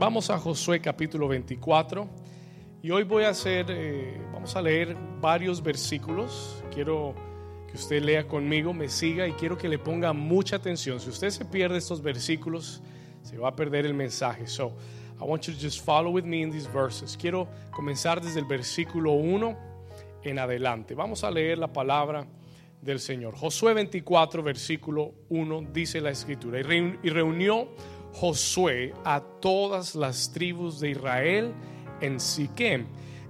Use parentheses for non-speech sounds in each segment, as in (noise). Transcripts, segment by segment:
Vamos a Josué capítulo 24 y hoy voy a hacer, eh, vamos a leer varios versículos. Quiero que usted lea conmigo, me siga y quiero que le ponga mucha atención. Si usted se pierde estos versículos, se va a perder el mensaje. So, I want you to just follow with me in these verses. Quiero comenzar desde el versículo 1 en adelante. Vamos a leer la palabra del Señor. Josué 24, versículo 1, dice la escritura, y reunió Josué a todas las tribus de Israel en Siquem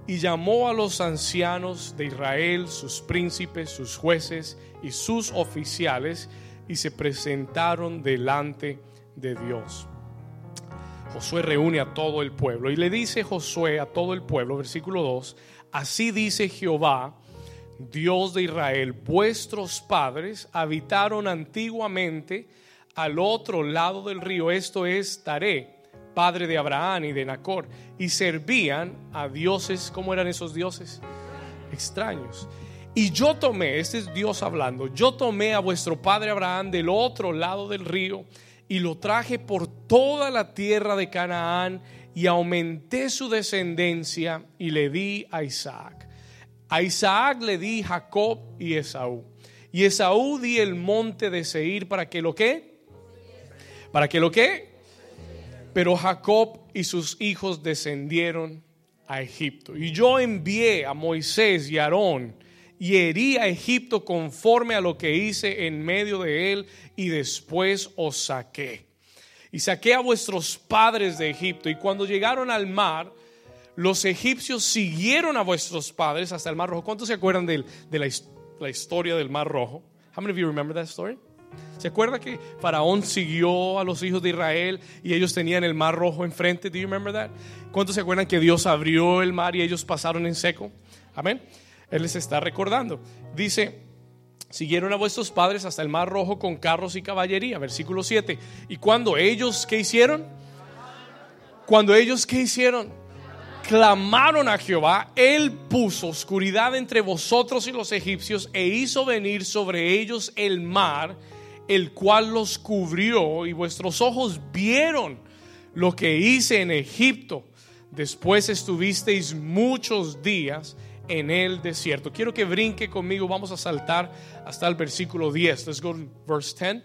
y llamó a los ancianos de Israel, sus príncipes, sus jueces y sus oficiales y se presentaron delante de Dios. Josué reúne a todo el pueblo y le dice Josué a todo el pueblo, versículo 2, así dice Jehová, Dios de Israel, vuestros padres habitaron antiguamente al otro lado del río, esto es Taré, padre de Abraham y de Nacor, y servían a dioses, ¿cómo eran esos dioses? Extraños. Y yo tomé, este es Dios hablando, yo tomé a vuestro padre Abraham del otro lado del río y lo traje por toda la tierra de Canaán y aumenté su descendencia y le di a Isaac. A Isaac le di Jacob y Esaú. Y Esaú di el monte de Seir para que lo que ¿Para que lo que? Pero Jacob y sus hijos descendieron a Egipto. Y yo envié a Moisés y a Aarón y herí a Egipto conforme a lo que hice en medio de él y después os saqué. Y saqué a vuestros padres de Egipto. Y cuando llegaron al mar, los egipcios siguieron a vuestros padres hasta el mar rojo. ¿Cuántos se acuerdan de, la, la historia del mar rojo? How many of you remember that story? ¿Se acuerda que Faraón siguió a los hijos de Israel y ellos tenían el mar rojo enfrente? Do you remember that? ¿Cuántos se acuerdan que Dios abrió el mar y ellos pasaron en seco? Amén. Él les está recordando. Dice, siguieron a vuestros padres hasta el mar rojo con carros y caballería. Versículo 7. Y cuando ellos, ¿qué hicieron? Cuando ellos, ¿qué hicieron? Clamaron a Jehová, Él puso oscuridad entre vosotros y los egipcios e hizo venir sobre ellos el mar el cual los cubrió y vuestros ojos vieron lo que hice en Egipto. Después estuvisteis muchos días en el desierto. Quiero que brinque conmigo, vamos a saltar hasta el versículo 10. Let's go to verse 10.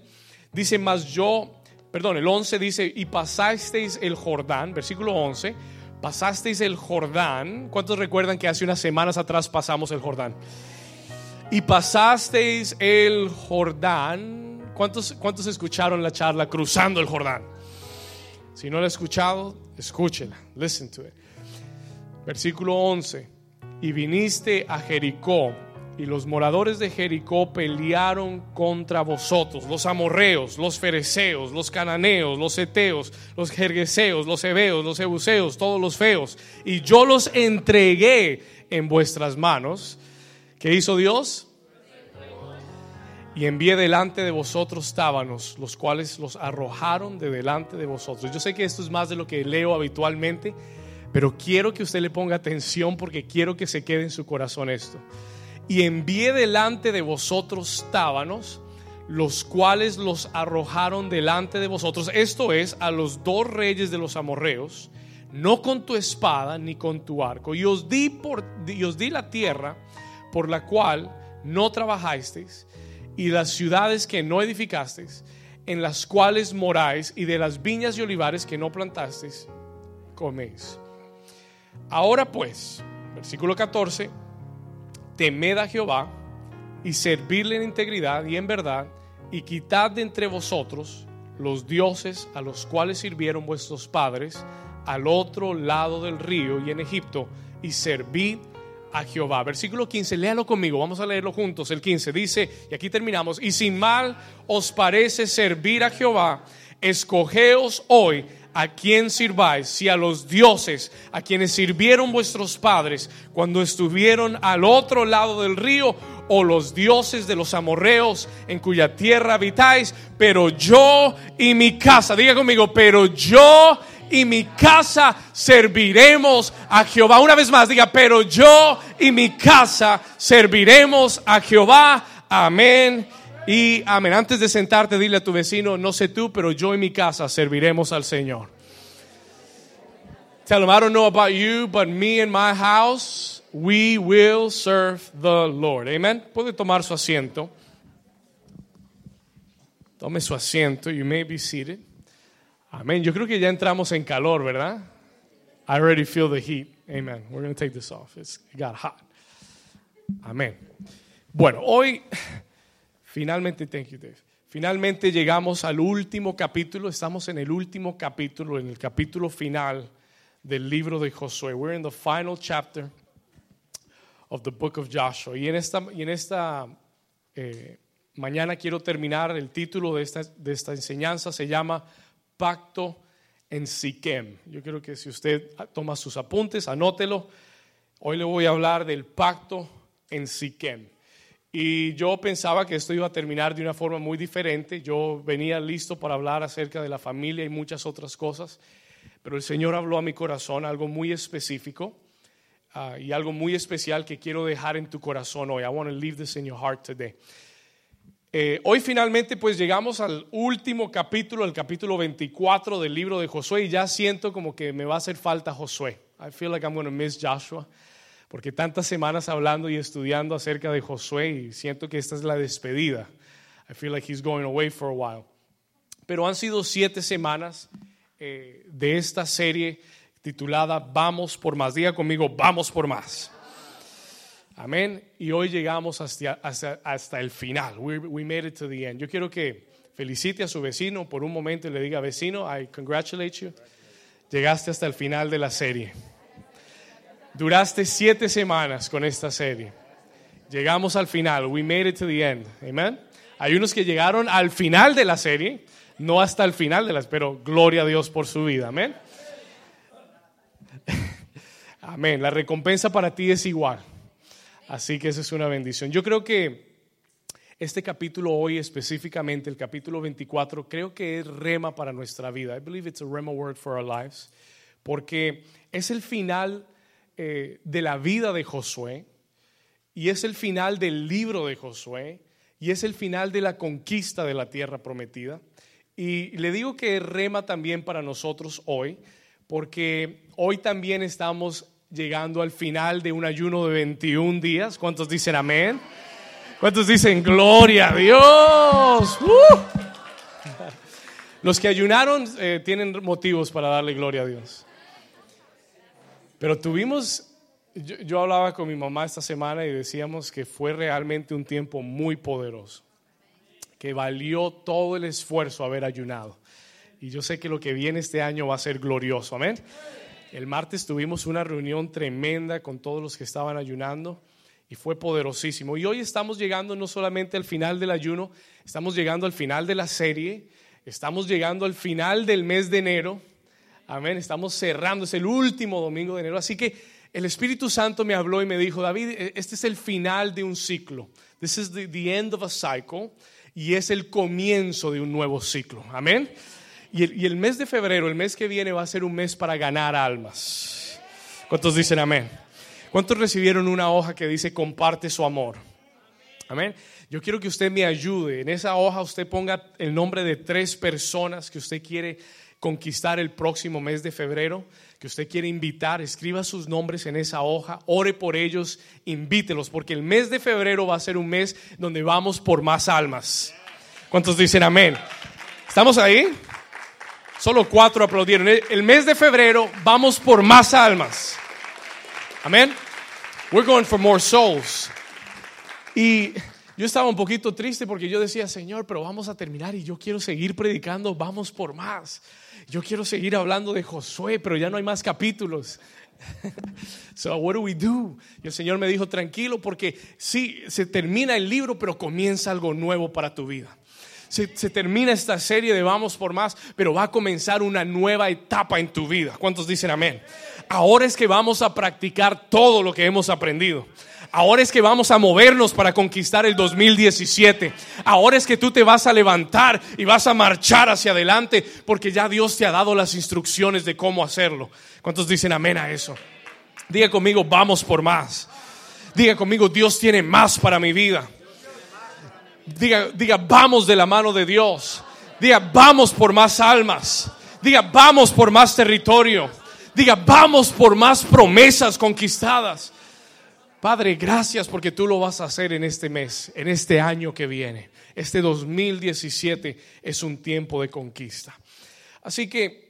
Dice, mas yo, perdón, el 11 dice, y pasasteis el Jordán, versículo 11, pasasteis el Jordán. ¿Cuántos recuerdan que hace unas semanas atrás pasamos el Jordán? Y pasasteis el Jordán ¿Cuántos, ¿Cuántos escucharon la charla Cruzando el Jordán? Si no la ha escuchado, escúchela. Listen to it. Versículo 11. Y viniste a Jericó, y los moradores de Jericó pelearon contra vosotros, los amorreos, los fereceos, los cananeos, los eteos, los jergueseos, los hebeos, los ebuseos, todos los feos, y yo los entregué en vuestras manos. ¿Qué hizo Dios? Y envié delante de vosotros tábanos, los cuales los arrojaron de delante de vosotros. Yo sé que esto es más de lo que leo habitualmente, pero quiero que usted le ponga atención porque quiero que se quede en su corazón esto. Y envié delante de vosotros tábanos, los cuales los arrojaron delante de vosotros. Esto es a los dos reyes de los amorreos, no con tu espada ni con tu arco. Y os di, por, y os di la tierra por la cual no trabajasteis y las ciudades que no edificasteis, en las cuales moráis, y de las viñas y olivares que no plantasteis, coméis. Ahora pues, versículo 14, temed a Jehová y servirle en integridad y en verdad, y quitad de entre vosotros los dioses a los cuales sirvieron vuestros padres al otro lado del río y en Egipto, y servid a Jehová. Versículo 15, léalo conmigo, vamos a leerlo juntos. El 15 dice, y aquí terminamos, y sin mal os parece servir a Jehová, escogeos hoy a quien sirváis, si a los dioses a quienes sirvieron vuestros padres cuando estuvieron al otro lado del río, o los dioses de los amorreos en cuya tierra habitáis, pero yo y mi casa, diga conmigo, pero yo y mi casa serviremos a Jehová. Una vez más, diga, pero yo y mi casa serviremos a Jehová. Amén. Y amén. Antes de sentarte, dile a tu vecino, no sé tú, pero yo y mi casa serviremos al Señor. Tell them, I don't know about you, but me and my house, we will serve the Lord. Amen. Puede tomar su asiento. Tome su asiento. You may be seated. Amén. Yo creo que ya entramos en calor, ¿verdad? I already feel the heat. Amen. We're going to take this off. It's, it got hot. Amén. Bueno, hoy (sighs) finalmente, thank you, Dave. Finalmente llegamos al último capítulo. Estamos en el último capítulo, en el capítulo final del libro de Josué. We're in the final chapter of the book of Joshua. Y en esta, y en esta eh, mañana quiero terminar el título de esta, de esta enseñanza. Se llama Pacto en Siquem. Yo quiero que si usted toma sus apuntes, anótelo. Hoy le voy a hablar del pacto en Siquem. Y yo pensaba que esto iba a terminar de una forma muy diferente. Yo venía listo para hablar acerca de la familia y muchas otras cosas. Pero el Señor habló a mi corazón algo muy específico uh, y algo muy especial que quiero dejar en tu corazón hoy. I want to leave this in your heart today. Eh, hoy finalmente pues llegamos al último capítulo, el capítulo 24 del libro de Josué y ya siento como que me va a hacer falta Josué. I feel like I'm going to miss Joshua porque tantas semanas hablando y estudiando acerca de Josué y siento que esta es la despedida. I feel like he's going away for a while. Pero han sido siete semanas eh, de esta serie titulada Vamos por más. Diga conmigo, vamos por más. Amén. Y hoy llegamos hasta, hasta, hasta el final. We, we, made it to the end. Yo quiero que felicite a su vecino por un momento y le diga, vecino, I congratulate you. Llegaste hasta el final de la serie. Duraste siete semanas con esta serie. Llegamos al final. We made it to the end. Amén. Hay unos que llegaron al final de la serie, no hasta el final de las, pero gloria a Dios por su vida. Amén. (laughs) Amén. La recompensa para ti es igual. Así que eso es una bendición. Yo creo que este capítulo hoy específicamente, el capítulo 24, creo que es rema para nuestra vida. I believe it's a rema word for our lives. Porque es el final eh, de la vida de Josué y es el final del libro de Josué y es el final de la conquista de la tierra prometida. Y le digo que es rema también para nosotros hoy, porque hoy también estamos llegando al final de un ayuno de 21 días. ¿Cuántos dicen amén? ¿Cuántos dicen gloria a Dios? ¡Uh! Los que ayunaron eh, tienen motivos para darle gloria a Dios. Pero tuvimos, yo, yo, hablaba con mi mamá esta semana y decíamos que fue realmente un tiempo muy poderoso, que valió todo el esfuerzo haber ayunado. Y yo sé que lo que viene este año va a ser glorioso, amén. El martes tuvimos una reunión tremenda con todos los que estaban ayunando y fue poderosísimo. Y hoy estamos llegando no solamente al final del ayuno, estamos llegando al final de la serie, estamos llegando al final del mes de enero. Amén, estamos cerrando, es el último domingo de enero. Así que el Espíritu Santo me habló y me dijo, David, este es el final de un ciclo. This is the, the end of a cycle y es el comienzo de un nuevo ciclo. Amén. Y el, mes de febrero, el mes que viene, va a ser un mes para ganar almas. ¿Cuántos dicen amén? ¿Cuántos recibieron una hoja que dice comparte su amor? Amén. Yo quiero que usted me ayude. En esa hoja usted ponga el nombre de tres personas que usted quiere conquistar el próximo mes de febrero, que usted quiere invitar. Escriba sus nombres en esa hoja, ore por ellos, invítelos, porque el mes de febrero va a ser un mes donde vamos por más almas. ¿Cuántos dicen amén? ¿Estamos ahí? Solo cuatro aplaudieron. El mes de febrero vamos por más almas. Amén. We're going for more souls. Y yo estaba un poquito triste porque yo decía, Señor, pero vamos a terminar y yo quiero seguir predicando, vamos por más. Yo quiero seguir hablando de Josué, pero ya no hay más capítulos. (laughs) So, what do we do? Y el Señor me dijo, tranquilo, porque sí, se termina el libro, pero comienza algo nuevo para tu vida. Se, termina esta serie de Vamos por más, pero va a comenzar una nueva etapa en tu vida. ¿Cuántos dicen amén? Ahora es que vamos a practicar todo lo que hemos aprendido. Ahora es que vamos a movernos para conquistar el 2017. Ahora es que tú te vas a levantar y vas a marchar hacia adelante porque ya Dios te ha dado las instrucciones de cómo hacerlo. ¿Cuántos dicen amén a eso? Diga conmigo, vamos por más. Diga conmigo, Dios tiene más para mi vida. Diga, diga, vamos de la mano de Dios. Diga, vamos por más almas. Diga, vamos por más territorio. Diga, vamos por más promesas conquistadas. Padre, gracias porque tú lo vas a hacer en este mes, en este año que viene. Este 2017 es un tiempo de conquista. Así que,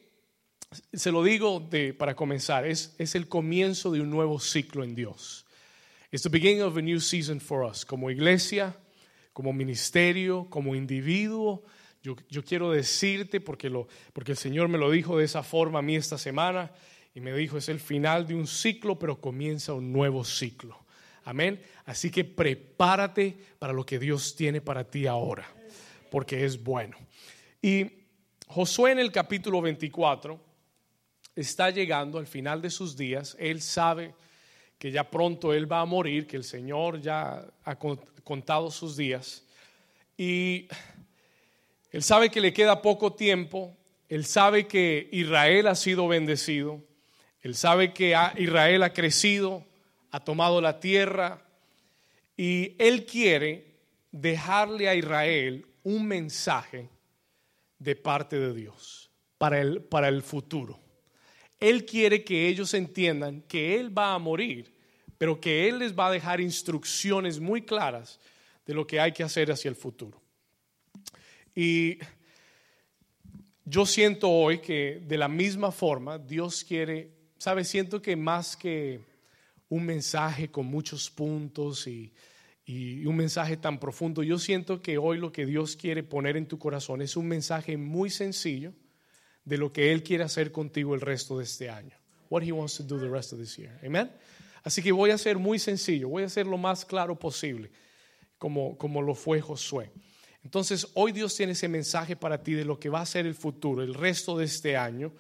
se lo digo para comenzar, es, es el comienzo de un nuevo ciclo en Dios. It's the beginning of a new season for us, como iglesia, como ministerio, como individuo. Yo, yo quiero decirte, porque, lo, porque el Señor me lo dijo de esa forma a mí esta semana, y me dijo, es el final de un ciclo, pero comienza un nuevo ciclo. Amén. Así que prepárate para lo que Dios tiene para ti ahora, porque es bueno. Y Josué en el capítulo 24 está llegando al final de sus días. Él sabe que ya pronto él va a morir, que el Señor ya ha contado sus días. Y él sabe que le queda poco tiempo, él sabe que Israel ha sido bendecido, él sabe que Israel ha crecido, ha tomado la tierra y él quiere dejarle a Israel un mensaje de parte de Dios para el, para el futuro. Él quiere que ellos entiendan que Él va a morir, pero que Él les va a dejar instrucciones muy claras de lo que hay que hacer hacia el futuro. Y yo siento hoy que de la misma forma Dios quiere, ¿sabe? Siento que más que un mensaje con muchos puntos y, un mensaje tan profundo, yo siento que hoy lo que Dios quiere poner en tu corazón es un mensaje muy sencillo de lo que Él quiere hacer contigo el resto de este año. What He wants to do the rest of this year. Amen. Así que voy a ser muy sencillo, voy a ser lo más claro posible, como, como lo fue Josué. Entonces, hoy Dios tiene ese mensaje para ti de lo que va a ser el futuro, el resto de este año.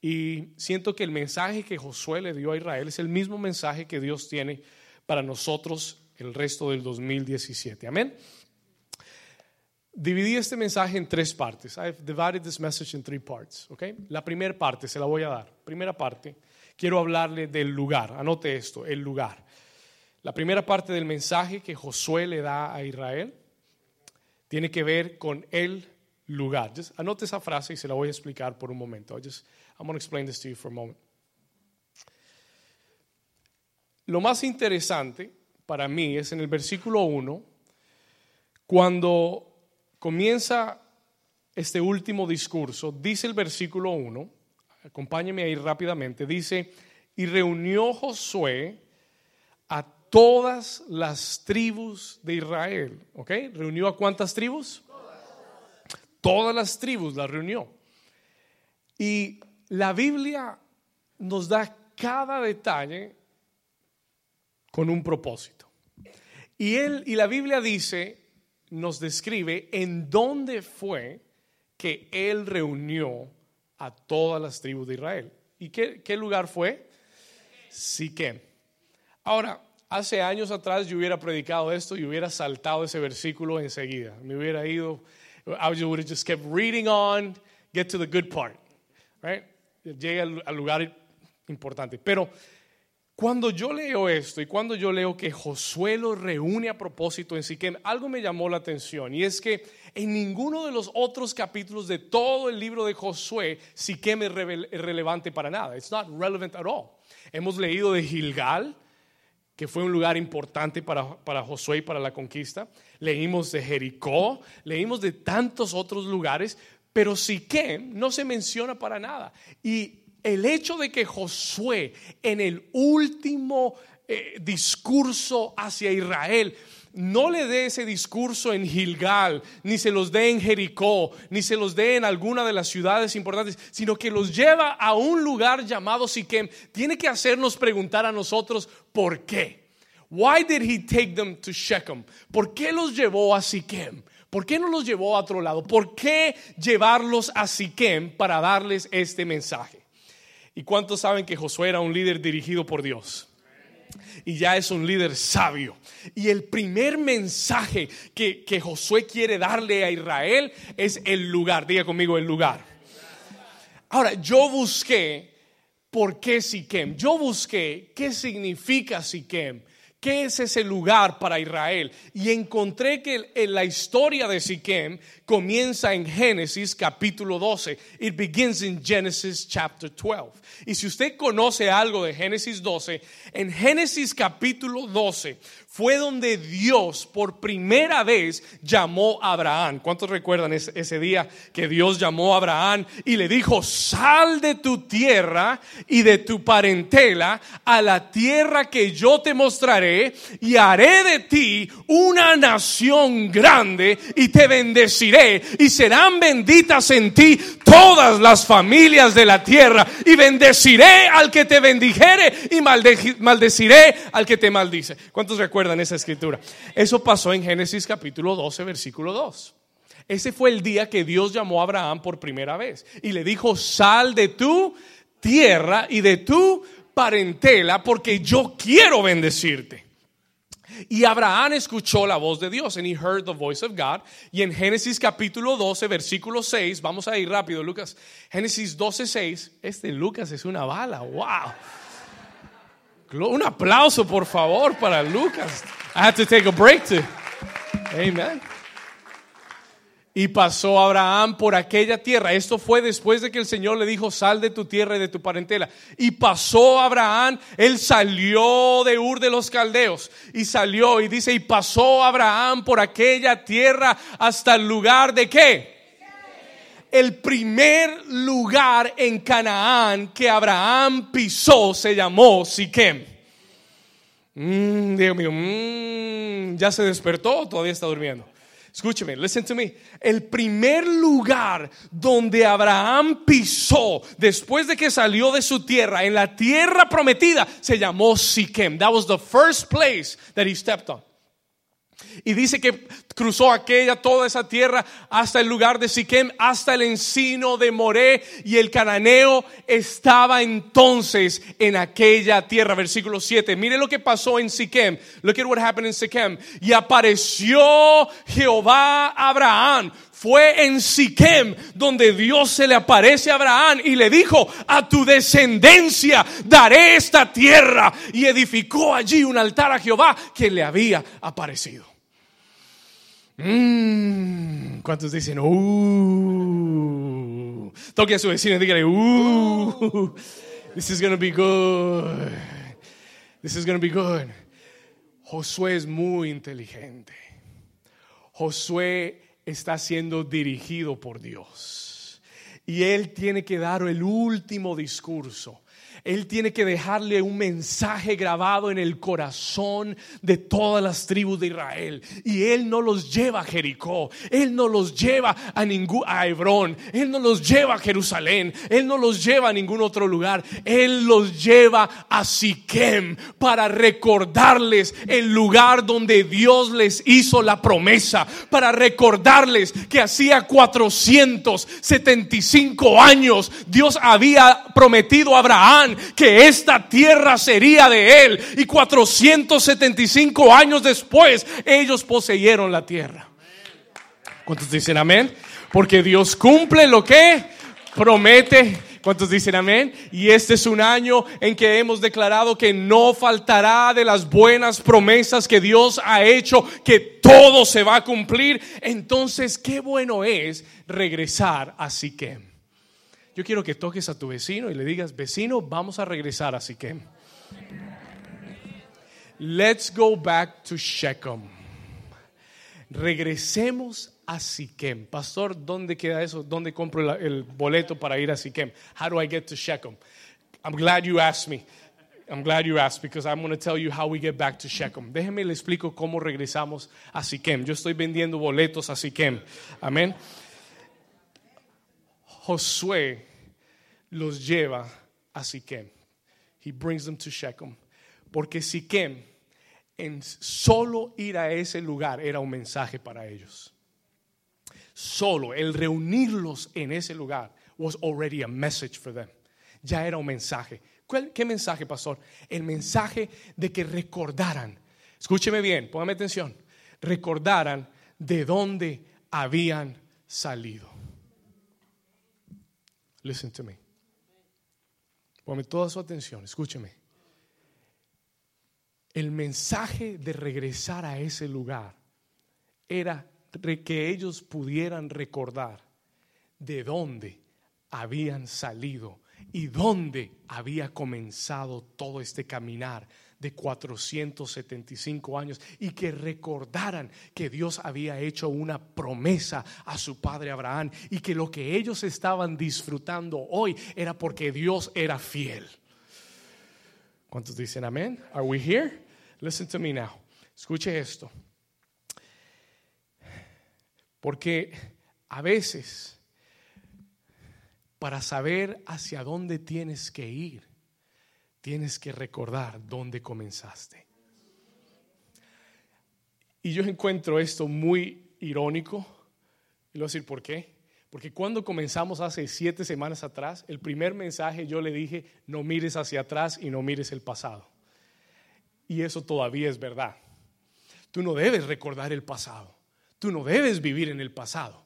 Y siento que el mensaje que Josué le dio a Israel es el mismo mensaje que Dios tiene para nosotros el resto del 2017. Amén. Dividí este mensaje en tres partes. I've divided this message in three parts. Okay? La primera parte se la voy a dar. Primera parte, quiero hablarle del lugar. Anote esto, el lugar. La primera parte del mensaje que Josué le da a Israel tiene que ver con el lugar. anote esa frase y se la voy a explicar por un momento. I'm going to explain this to you for a moment. Lo más interesante para mí es en el versículo 1, cuando comienza este último discurso, dice el versículo 1, acompáñeme ahí rápidamente, dice, y reunió Josué a todas las tribus de Israel, ¿ok? ¿Reunió a cuántas tribus? Todas las tribus las reunió. Y la Biblia nos da cada detalle con un propósito. Y él y la Biblia dice nos describe en dónde fue que él reunió a todas las tribus de Israel. ¿Y qué, lugar fue? Siquem. Ahora, hace años atrás yo hubiera predicado esto y hubiera saltado ese versículo enseguida. Me hubiera ido, I would have just kept reading on, get to the good part, right? Llegue al lugar importante. Pero cuando yo leo esto y cuando yo leo que Josué lo reúne a propósito en Siquem, algo me llamó la atención y es que en ninguno de los otros capítulos de todo el libro de Josué Siquem es relevante para nada. It's not relevant at all. Hemos leído de Gilgal, que fue un lugar importante para, para Josué y para la conquista. Leímos de Jericó, leímos de tantos otros lugares, pero Siquem no se menciona para nada. Y el hecho de que Josué en el último eh, discurso hacia Israel no le dé ese discurso en Gilgal, ni se los dé en Jericó, ni se los dé en alguna de las ciudades importantes, sino que los lleva a un lugar llamado Siquem, tiene que hacernos preguntar a nosotros por qué. Why did he take them to Shechem? ¿Por qué los llevó a Siquem? ¿Por qué no los llevó a otro lado? ¿Por qué llevarlos a Siquem para darles este mensaje? ¿Y cuántos saben que Josué era un líder dirigido por Dios? Y ya es un líder sabio. Y el primer mensaje que, que Josué quiere darle a Israel es el lugar. Diga conmigo el lugar. Ahora, yo busqué por qué Siquem. Yo busqué qué significa Siquem. ¿Qué es ese lugar para Israel? Y encontré que la historia de Siquem comienza en Génesis capítulo 12. It begins in Genesis chapter 12. Y si usted conoce algo de Génesis 12, en Génesis capítulo 12 fue donde Dios por primera vez llamó a Abraham. ¿Cuántos recuerdan ese, día que Dios llamó a Abraham y le dijo, sal de tu tierra y de tu parentela a la tierra que yo te mostraré y haré de ti una nación grande y te bendeciré y serán benditas en ti todas las familias de la tierra y bendeciré al que te bendijere y maldeciré al que te maldice. ¿Cuántos recuerdan? En esa escritura. Eso pasó en Génesis capítulo 12, versículo 2. Ese fue el día que Dios llamó a Abraham por primera vez y le dijo, sal de tu tierra y de tu parentela porque yo quiero bendecirte. Y Abraham escuchó la voz de Dios, and he heard the voice of God. Y en Génesis capítulo 12, versículo 6, vamos a ir rápido, Lucas. Génesis 12, 6, este Lucas es una bala, wow. Un aplauso, por favor, para Lucas. I had to take a break too. Amen. Y pasó Abraham por aquella tierra. Esto fue después de que el Señor le dijo, sal de tu tierra y de tu parentela. Y pasó Abraham, él salió de Ur de los Caldeos. Y salió y dice, y pasó Abraham por aquella tierra hasta el lugar de qué? El primer lugar en Canaán que Abraham pisó se llamó Siquem. Mm, Dios mío, mm, ya se despertó, todavía está durmiendo. Escúcheme, listen to me. El primer lugar donde Abraham pisó después de que salió de su tierra, en la tierra prometida, se llamó Siquem. That was the first place that he stepped on. Y dice que cruzó aquella, toda esa tierra, hasta el lugar de Siquem, hasta el encino de Moré, y el cananeo estaba entonces en aquella tierra. Versículo 7. Mire lo que pasó en Siquem. Look at what happened in Siquem. Y apareció Jehová Abraham. Fue en Siquem donde Dios se le aparece a Abraham y le dijo, a tu descendencia daré esta tierra. Y edificó allí un altar a Jehová que le había aparecido. Mmm, ¿Cuántos dicen, uh? Toque a su vecino y dígale, uh, this is going to be good. This is going to be good. Josué es muy inteligente. Josué está siendo dirigido por Dios. Y él tiene que dar el último discurso. Él tiene que dejarle un mensaje grabado en el corazón de todas las tribus de Israel. Y Él no los lleva a Jericó, Él no los lleva a, ningún, a Hebrón, Él no los lleva a Jerusalén, Él no los lleva a ningún otro lugar. Él los lleva a Siquem para recordarles el lugar donde Dios les hizo la promesa, para recordarles que hacía 475 años Dios había prometido a Abraham que esta tierra sería de él. Y 475 años después, ellos poseyeron la tierra. ¿Cuántos dicen amén? Porque Dios cumple lo que promete. ¿Cuántos dicen amén? Y este es un año en que hemos declarado que no faltará de las buenas promesas que Dios ha hecho, que todo se va a cumplir. Entonces, qué bueno es regresar a Siquem. Yo quiero que toques a tu vecino y le digas, vecino, vamos a regresar a Siquem. Let's go back to Shechem. Regresemos a Siquem. Pastor, ¿dónde queda eso? ¿Dónde compro el boleto para ir a Siquem? How do I get to Shechem? I'm glad you asked me. I'm glad you asked because I'm going to tell you how we get back to Shechem. Déjeme le explico cómo regresamos a Siquem. Yo estoy vendiendo boletos a Siquem. Amén. Josué los lleva a Siquem. He brings them to Shechem. Porque Siquem, en solo ir a ese lugar, era un mensaje para ellos. Solo el reunirlos en ese lugar was already a message for them. Ya era un mensaje. ¿Qué mensaje, pastor? El mensaje de que recordaran. Escúcheme bien, póngame atención. Recordaran de dónde habían salido. Listen to me. Ponme toda su atención, escúcheme. El mensaje de regresar a ese lugar era que ellos pudieran recordar de dónde habían salido y dónde había comenzado todo este caminar de 475 años y que recordaran que Dios había hecho una promesa a su padre Abraham y que lo que ellos estaban disfrutando hoy era porque Dios era fiel. ¿Cuántos dicen amén? Are we here? Listen to me now. Escuche esto. Porque a veces para saber hacia dónde tienes que ir, tienes que recordar dónde comenzaste. Y yo encuentro esto muy irónico. Y lo voy a decir por qué. Porque cuando comenzamos hace siete semanas atrás, el primer mensaje yo le dije, no mires hacia atrás y no mires el pasado. Y eso todavía es verdad. Tú no debes recordar el pasado. Tú no debes vivir en el pasado.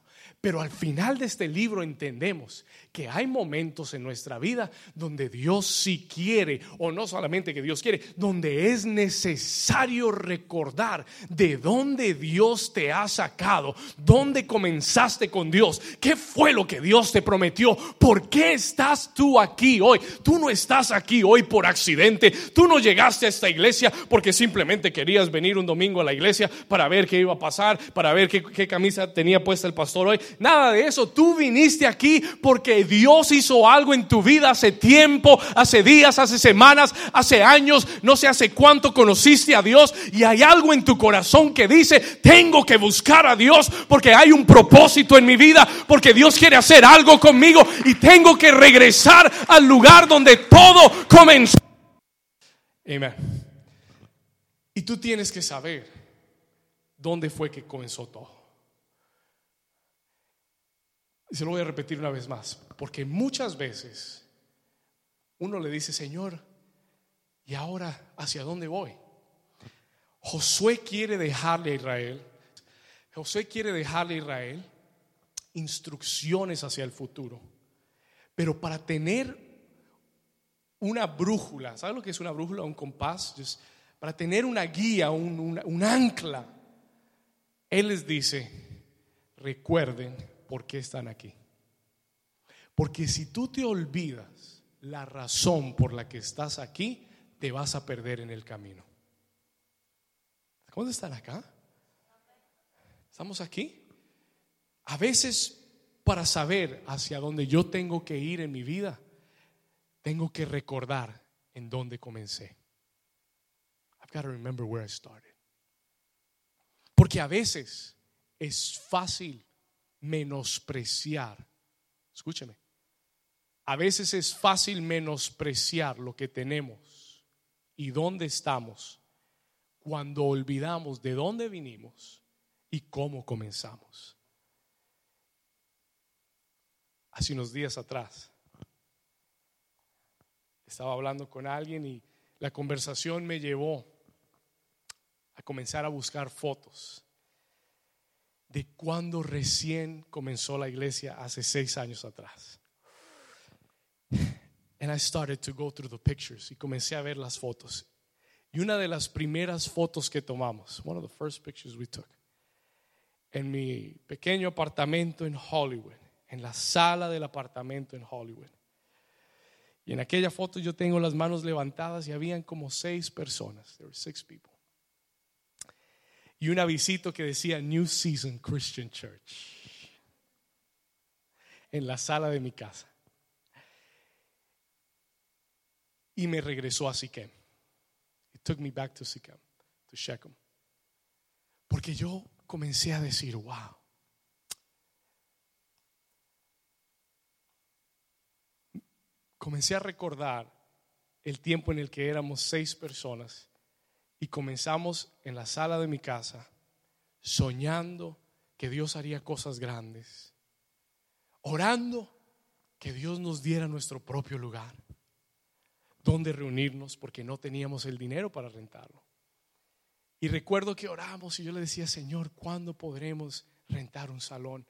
Pero al final de este libro entendemos que hay momentos en nuestra vida donde Dios sí quiere, o no solamente que Dios quiere, donde es necesario recordar de dónde Dios te ha sacado, dónde comenzaste con Dios, qué fue lo que Dios te prometió, por qué estás tú aquí hoy. Tú no estás aquí hoy por accidente, tú no llegaste a esta iglesia porque simplemente querías venir un domingo a la iglesia para ver qué iba a pasar, para ver qué, qué camisa tenía puesta el pastor hoy nada de eso. Tú viniste aquí porque Dios hizo algo en tu vida hace tiempo, hace días, hace semanas, hace años, no sé hace cuánto conociste a Dios y hay algo en tu corazón que dice, tengo que buscar a Dios porque hay un propósito en mi vida, porque Dios quiere hacer algo conmigo y tengo que regresar al lugar donde todo comenzó. Amén. Y tú tienes que saber dónde fue que comenzó todo. Y se lo voy a repetir una vez más, porque muchas veces uno le dice, Señor, ¿y ahora hacia dónde voy? Josué quiere dejarle a Israel, Josué quiere dejarle a Israel instrucciones hacia el futuro, pero para tener una brújula, ¿sabes lo que es una brújula? Un compás, para tener una guía, un, un ancla, Él les dice, recuerden por qué están aquí. Porque si tú te olvidas la razón por la que estás aquí, te vas a perder en el camino. ¿Cómo están acá? ¿Estamos aquí? A veces para saber hacia dónde yo tengo que ir en mi vida, tengo que recordar en dónde comencé. I've got to remember where I started. Porque a veces es fácil menospreciar. Escúcheme. A veces es fácil menospreciar lo que tenemos y dónde estamos cuando olvidamos de dónde vinimos y cómo comenzamos. Hace unos días atrás estaba hablando con alguien y la conversación me llevó a comenzar a buscar fotos de cuando recién comenzó la iglesia hace seis años atrás. And I started to go through the pictures y comencé a ver las fotos. Y una de las primeras fotos que tomamos, one of the first pictures we took, en mi pequeño apartamento en Hollywood, en la sala del apartamento en Hollywood. Y en aquella foto yo tengo las manos levantadas y habían como seis personas. There were six people y un avisito que decía New Season Christian Church en la sala de mi casa. Y me regresó a Siquem. It took me back to Siquem, to Shechem. Porque yo comencé a decir, wow. Comencé a recordar el tiempo en el que éramos seis personas y comenzamos en la sala de mi casa soñando que Dios haría cosas grandes, orando que Dios nos diera nuestro propio lugar, donde reunirnos porque no teníamos el dinero para rentarlo. Y recuerdo que oramos y yo le decía, Señor, ¿cuándo podremos rentar un salón?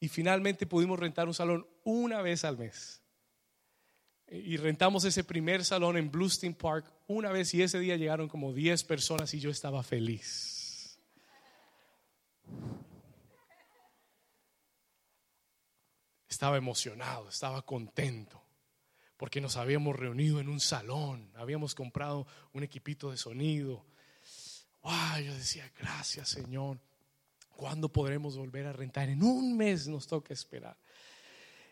Y finalmente pudimos rentar un salón una vez al mes y rentamos ese primer salón en Bluestein Park una vez y ese día llegaron como 10 personas y yo estaba feliz. Estaba emocionado, estaba contento porque nos habíamos reunido en un salón, habíamos comprado un equipito de sonido. Wow, yo decía, gracias Señor. ¿Cuándo podremos volver a rentar? En un mes nos toca esperar.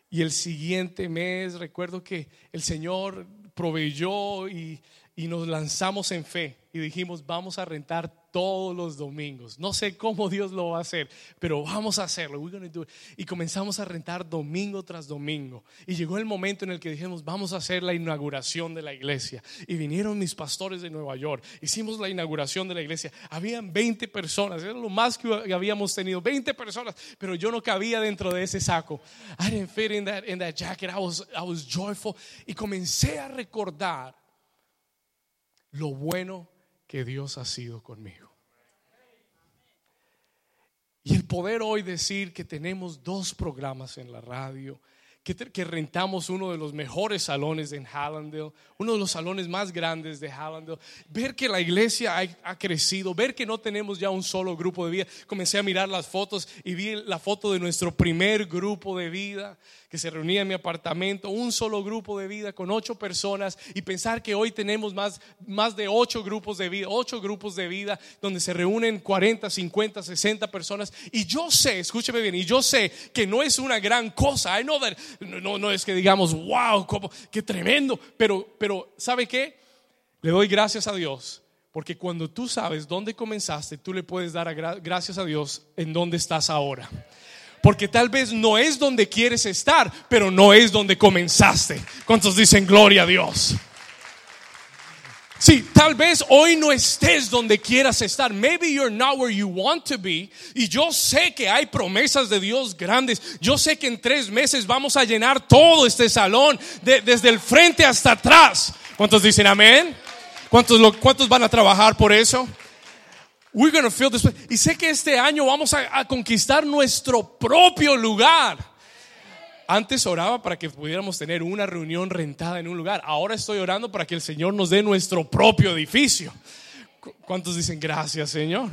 Y el siguiente mes recuerdo que el Señor proveyó y, y nos lanzamos en fe y dijimos, vamos a rentar todos los domingos. No sé cómo Dios lo va a hacer, pero vamos a hacerlo. Y comenzamos a rentar domingo tras domingo. Y llegó el momento en el que dijimos, vamos a hacer la inauguración de la iglesia. Y vinieron mis pastores de Nueva York. Hicimos la inauguración de la iglesia. Habían 20 personas, era lo más que habíamos tenido, 20 personas, pero yo no cabía dentro de ese saco. I didn't fit in that, in that jacket. I was, I was joyful. Y comencé a recordar lo bueno que Dios ha sido conmigo. Y el poder hoy decir que tenemos dos programas en la radio, que, rentamos uno de los mejores salones en Hallandale, uno de los salones más grandes de Hallandale, ver que la iglesia ha, crecido, ver que no tenemos ya un solo grupo de vida. Comencé a mirar las fotos y vi la foto de nuestro primer grupo de vida que se reunía en mi apartamento, un solo grupo de vida con ocho personas y pensar que hoy tenemos más, más de ocho grupos de vida, ocho grupos de vida donde se reúnen 40, 50, 60 personas. Y yo sé, escúcheme bien, y yo sé que no es una gran cosa. I know that, (laughs) no, no es que digamos, wow, qué tremendo, pero, pero ¿sabe qué? Le doy gracias a Dios. Porque cuando tú sabes dónde comenzaste, tú le puedes dar gracias a Dios en dónde estás ahora. Porque tal vez no es donde quieres estar, pero no es donde comenzaste. ¿Cuántos dicen gloria a Dios? Sí, tal vez hoy no estés donde quieras estar. Maybe you're not where you want to be. Y yo sé que hay promesas de Dios grandes. Yo sé que en tres meses vamos a llenar todo este salón, desde el frente hasta atrás. ¿Cuántos dicen amén? ¿Cuántos, ¿Cuántos van a trabajar por eso? We're gonna feel this Y sé que este año vamos a, conquistar nuestro propio lugar. Antes oraba para que pudiéramos tener una reunión rentada en un lugar. Ahora estoy orando para que el Señor nos dé nuestro propio edificio. ¿Cuántos dicen gracias, Señor?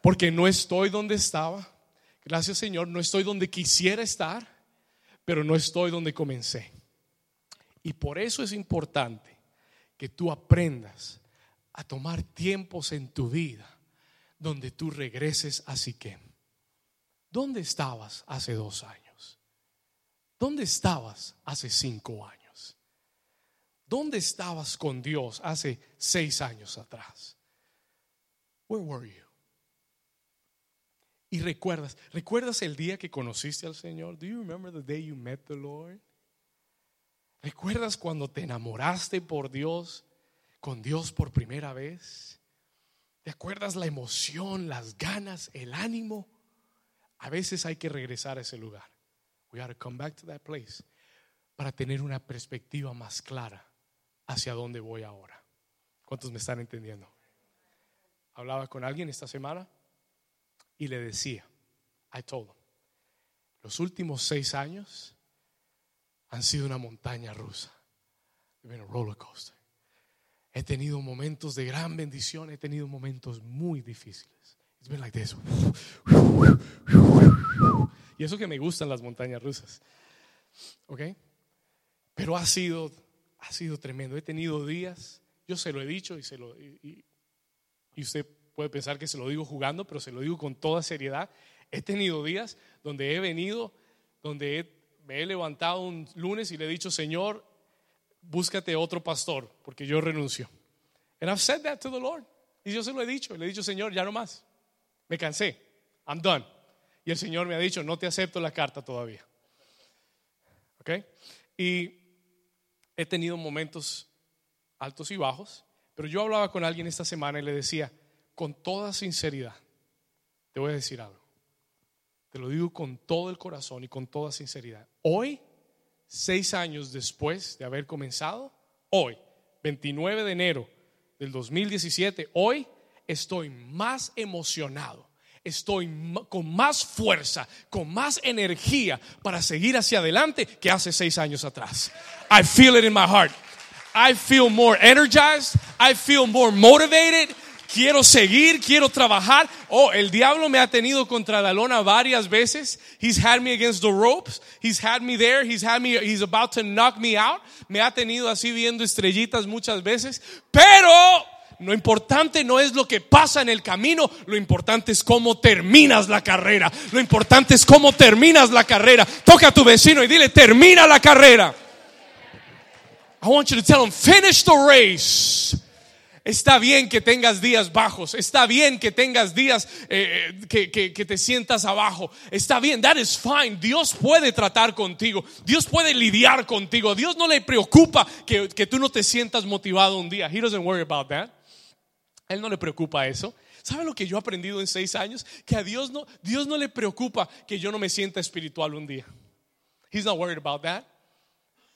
Porque no estoy donde estaba. Gracias, Señor. No estoy donde quisiera estar, pero no estoy donde comencé. Y por eso es importante que tú aprendas a tomar tiempos en tu vida donde tú regreses a Siquem. ¿Dónde estabas hace dos años? ¿Dónde estabas hace cinco años? ¿Dónde estabas con Dios hace seis años atrás? Where were you? Y recuerdas, ¿recuerdas el día que conociste al Señor? Do you remember the day you met the Lord? ¿Recuerdas cuando te enamoraste por Dios, con Dios por primera vez? ¿Te acuerdas la emoción, las ganas, el ánimo? A veces hay que regresar a ese lugar. We have to come back to that place para tener una perspectiva más clara hacia dónde voy ahora. ¿Cuántos me están entendiendo? Hablaba con alguien esta semana y le decía, I told him, los últimos seis años han sido una montaña rusa. been a roller coaster. He tenido momentos de gran bendición, he tenido momentos muy difíciles. It's been like this. Y eso que me gustan las montañas rusas. ¿Ok? Pero ha sido, ha sido tremendo. He tenido días, yo se lo he dicho y, se lo, y, y usted puede pensar que se lo digo jugando, pero se lo digo con toda seriedad. He tenido días donde he venido, donde me he levantado un lunes y le he dicho, Señor, búscate otro pastor, porque yo renuncio. And I've said that to the Lord. Y yo se lo he dicho, le he dicho, Señor, ya no más. Me cansé. I'm done. Y el Señor me ha dicho, no te acepto la carta todavía. ¿Ok? Y he tenido momentos altos y bajos, pero yo hablaba con alguien esta semana y le decía, con toda sinceridad, te voy a decir algo. Te lo digo con todo el corazón y con toda sinceridad. Hoy seis años después de haber comenzado, hoy, 29 de enero del 2017, hoy estoy más emocionado estoy con más fuerza, con más energía para seguir hacia adelante que hace seis años atrás. I feel it in my heart. I feel more energized. I feel more motivated. Quiero seguir, quiero trabajar. Oh, el diablo me ha tenido contra la lona varias veces. He's had me against the ropes. He's had me there. He's had me, he's about to knock me out. Me ha tenido así viendo estrellitas muchas veces. Pero lo importante no es lo que pasa en el camino, lo importante es cómo terminas la carrera. Lo importante es cómo terminas la carrera. Toca a tu vecino y dile, termina la carrera. I want you to tell him, finish the race. Está bien que tengas días bajos, está bien que tengas días eh, que, que, te sientas abajo, está bien, that is fine. Dios puede tratar contigo, Dios puede lidiar contigo, Dios no le preocupa que, que tú no te sientas motivado un día. He doesn't worry about that. Él no le preocupa eso. ¿Sabe lo que yo he aprendido en seis años? Que a Dios no, Dios no le preocupa que yo no me sienta espiritual un día. He's not worried about that.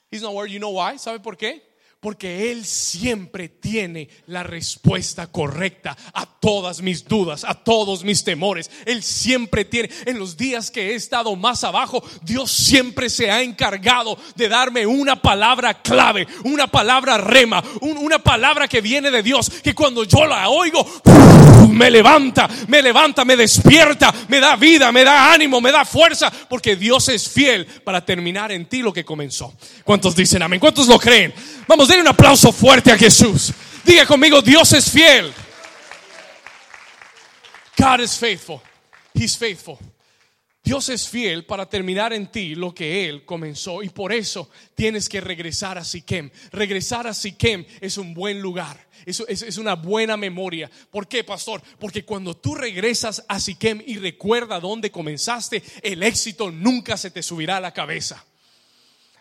He's not worried. You know why? ¿Sabe por qué? Porque Él siempre tiene la respuesta correcta a todas mis dudas, a todos mis temores. Él siempre tiene, en los días que he estado más abajo, Dios siempre se ha encargado de darme una palabra clave, una palabra rema, una palabra que viene de Dios, que cuando yo la oigo, me levanta, me levanta, me despierta, me da vida, me da ánimo, me da fuerza, porque Dios es fiel para terminar en ti lo que comenzó. ¿Cuántos dicen amén? ¿Cuántos lo creen? Vamos, un aplauso fuerte a Jesús. Diga conmigo, Dios es fiel. God is faithful. He's faithful. Dios es fiel para terminar en ti lo que Él comenzó y por eso tienes que regresar a Siquem. Regresar a Siquem es un buen lugar, es, es, una buena memoria. ¿Por qué, pastor? Porque cuando tú regresas a Siquem y recuerda dónde comenzaste, el éxito nunca se te subirá a la cabeza.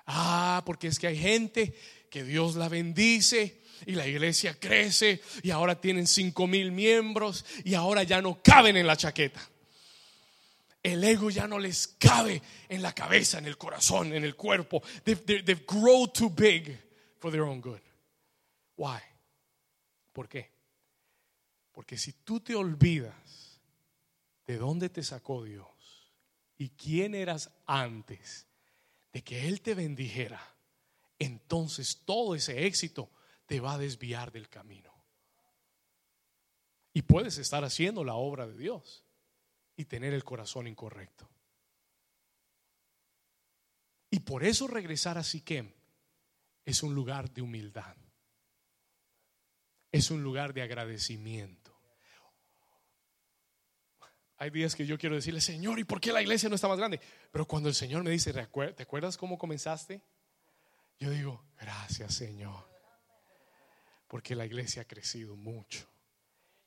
Ah, porque es que hay gente que Dios la bendice y la iglesia crece y ahora tienen cinco mil miembros y ahora ya no caben en la chaqueta. El ego ya no les cabe en la cabeza, en el corazón, en el cuerpo. They've, grown too big for their own good. Why? ¿Por qué? Porque si tú te olvidas de dónde te sacó Dios y quién eras antes de que Él te bendijera, entonces todo ese éxito te va a desviar del camino. Y puedes estar haciendo la obra de Dios y tener el corazón incorrecto. Y por eso regresar a Siquem es un lugar de humildad. Es un lugar de agradecimiento. Hay días que yo quiero decirle, Señor, ¿y por qué la iglesia no está más grande? Pero cuando el Señor me dice, ¿te acuerdas cómo comenzaste? Yo digo, gracias Señor, porque la iglesia ha crecido mucho.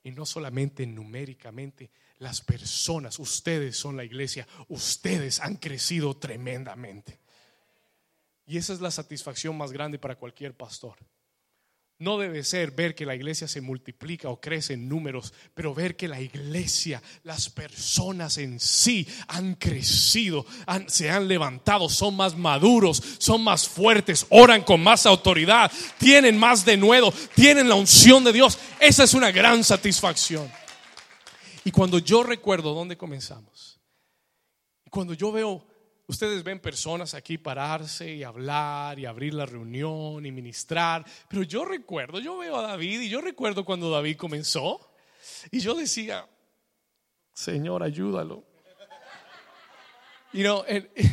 Y no solamente numéricamente, las personas, ustedes son la iglesia, ustedes han crecido tremendamente. Y esa es la satisfacción más grande para cualquier pastor. No debe ser ver que la iglesia se multiplica o crece en números, pero ver que la iglesia, las personas en sí han crecido, se han levantado, son más maduros, son más fuertes, oran con más autoridad, tienen más de nuevo, tienen la unción de Dios. Esa es una gran satisfacción. Y cuando yo recuerdo dónde comenzamos, cuando yo veo Ustedes ven personas aquí pararse y hablar y abrir la reunión y ministrar, pero yo recuerdo, yo veo a David y yo recuerdo cuando David comenzó y yo decía, Señor, ayúdalo. You know,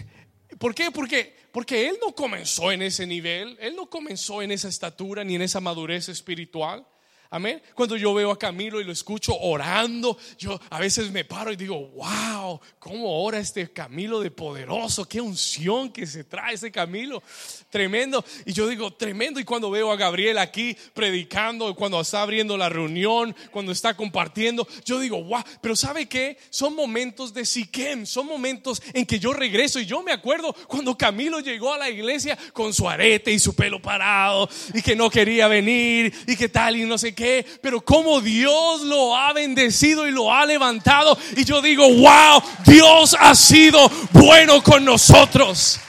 (laughs) ¿Por qué? Porque, porque él no comenzó en ese nivel, él no comenzó en esa estatura ni en esa madurez espiritual. Amén. Cuando yo veo a Camilo y lo escucho orando, yo a veces me paro y digo, wow, cómo ora este Camilo de poderoso, qué unción que se trae ese Camilo. Tremendo. Y yo digo, tremendo. Y cuando veo a Gabriel aquí predicando, cuando está abriendo la reunión, cuando está compartiendo, yo digo, wow, pero ¿sabe qué? Son momentos de Siquem, son momentos en que yo regreso y yo me acuerdo cuando Camilo llegó a la iglesia con su arete y su pelo parado y que no quería venir y que tal y no sé qué pero como Dios lo ha bendecido y lo ha levantado. Y yo digo, wow, Dios ha sido bueno con nosotros.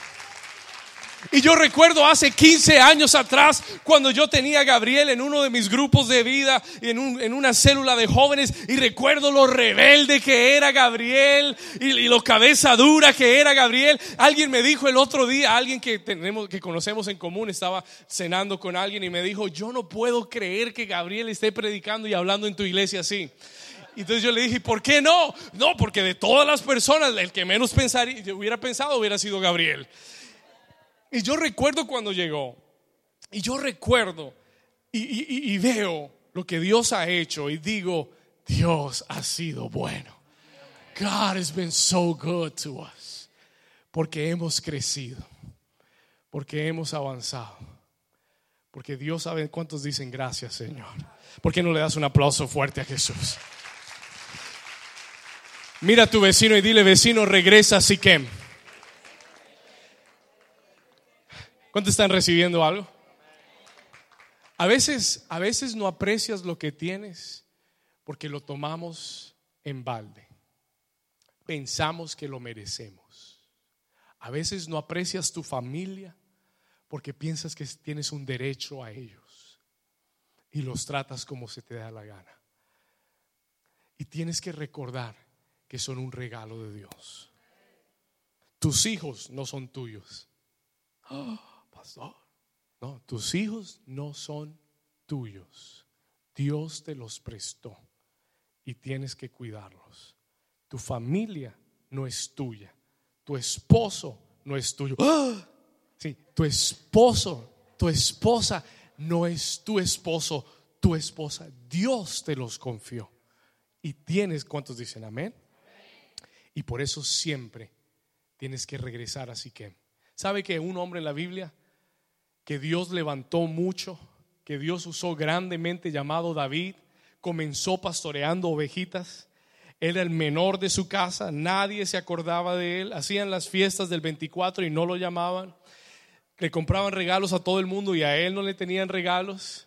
Y yo recuerdo hace 15 años atrás, cuando yo tenía a Gabriel en uno de mis grupos de vida, en, en una célula de jóvenes, y recuerdo lo rebelde que era Gabriel y, y, lo cabeza dura que era Gabriel. Alguien me dijo el otro día, alguien que, tenemos, que conocemos en común, estaba cenando con alguien y me dijo, yo no puedo creer que Gabriel esté predicando y hablando en tu iglesia así. Entonces yo le dije, ¿por qué no? No, porque de todas las personas, el que menos hubiera pensado hubiera sido Gabriel. Y yo recuerdo cuando llegó, y yo recuerdo y, veo lo que Dios ha hecho y digo, Dios ha sido bueno. God has been so good to us. Porque hemos crecido, porque hemos avanzado, porque Dios sabe cuántos dicen gracias, Señor. ¿Por qué no le das un aplauso fuerte a Jesús? Mira a tu vecino y dile, vecino, regresa a Siquem. ¿Cuántos están recibiendo algo? A veces, a veces no aprecias lo que tienes porque lo tomamos en balde. Pensamos que lo merecemos. A veces no aprecias tu familia porque piensas que tienes un derecho a ellos y los tratas como se te da la gana. Y tienes que recordar que son un regalo de Dios. Tus hijos no son tuyos. No, tus hijos no son tuyos. Dios te los prestó y tienes que cuidarlos. Tu familia no es tuya. Tu esposo no es tuyo. ¡Ah! Sí, tu esposo, tu esposa no es tu esposo, tu esposa. Dios te los confió. Y tienes, ¿cuántos dicen amén? Y por eso siempre tienes que regresar así que. ¿Sabe que un hombre en la Biblia que Dios levantó mucho, que Dios usó grandemente llamado David, comenzó pastoreando ovejitas. Era el menor de su casa, nadie se acordaba de él. Hacían las fiestas del 24 y no lo llamaban. Le compraban regalos a todo el mundo y a él no le tenían regalos.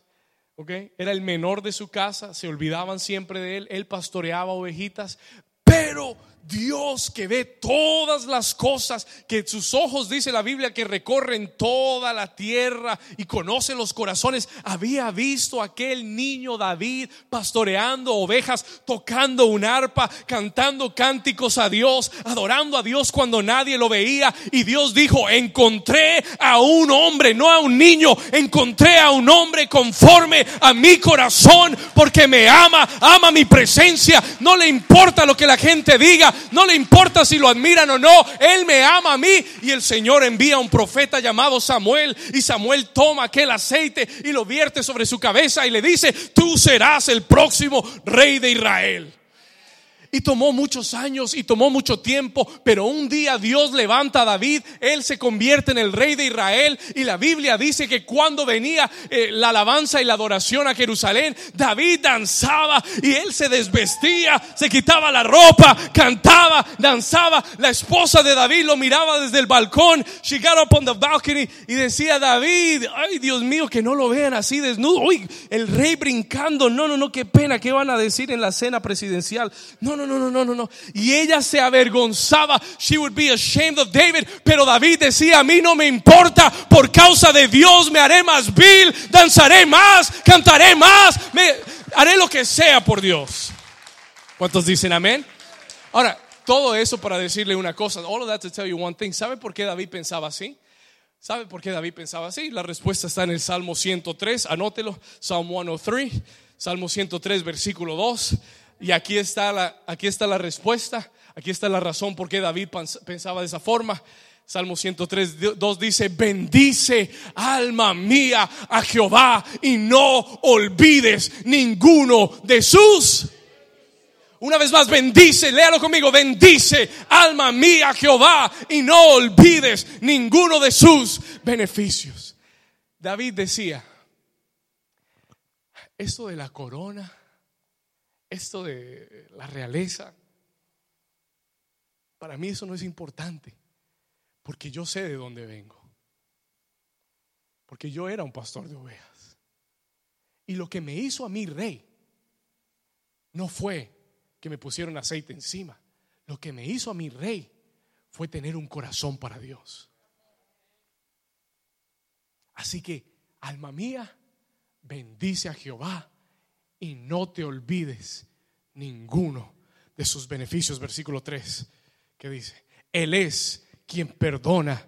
Era el menor de su casa, se olvidaban siempre de él. Él pastoreaba ovejitas, pero Dios que ve todas las cosas, que sus ojos, dice la Biblia, que recorren toda la tierra y conoce los corazones, había visto aquel niño David pastoreando ovejas, tocando un arpa, cantando cánticos a Dios, adorando a Dios cuando nadie lo veía. Y Dios dijo, encontré a un hombre, no a un niño, encontré a un hombre conforme a mi corazón, porque me ama, ama mi presencia, no le importa lo que la gente diga no le importa si lo admiran o no, Él me ama a mí. Y el Señor envía a un profeta llamado Samuel y Samuel toma aquel aceite y lo vierte sobre su cabeza y le dice, tú serás el próximo rey de Israel. Y tomó muchos años y tomó mucho tiempo, pero un día Dios levanta a David, él se convierte en el rey de Israel y la Biblia dice que cuando venía eh, la alabanza y la adoración a Jerusalén, David danzaba y él se desvestía, se quitaba la ropa, cantaba, danzaba. La esposa de David lo miraba desde el balcón, she got up on the balcony y decía, David, ay Dios mío, que no lo vean así desnudo, uy, el rey brincando, no, no, no, qué pena, ¿qué van a decir en la cena presidencial? No, no, no, no, no. Y ella se avergonzaba. She would be ashamed of David. Pero David decía, a mí no me importa. Por causa de Dios me haré más vil, danzaré más, cantaré más, me, haré lo que sea por Dios. ¿Cuántos dicen amén? Ahora, todo eso para decirle una cosa. All of that to tell you one thing. ¿Sabe por qué David pensaba así? ¿Sabe por qué David pensaba así? La respuesta está en el Salmo 103. Anótelo. Psalm 103. Salmo 103, versículo 2. Y aquí está la, aquí está la respuesta, aquí está la razón por qué David pensaba de esa forma. Salmo 103, 2 dice, bendice alma mía a Jehová y no olvides ninguno de sus. Una vez más, bendice, léalo conmigo, bendice alma mía a Jehová y no olvides ninguno de sus beneficios. David decía, esto de la corona esto de la realeza, para mí eso no es importante, porque yo sé de dónde vengo, porque yo era un pastor de ovejas. Y lo que me hizo a mí rey no fue que me pusieron aceite encima, lo que me hizo a mí rey fue tener un corazón para Dios. Así que, alma mía, bendice a Jehová y no te olvides ninguno de sus beneficios. Versículo 3, que dice, Él es quien perdona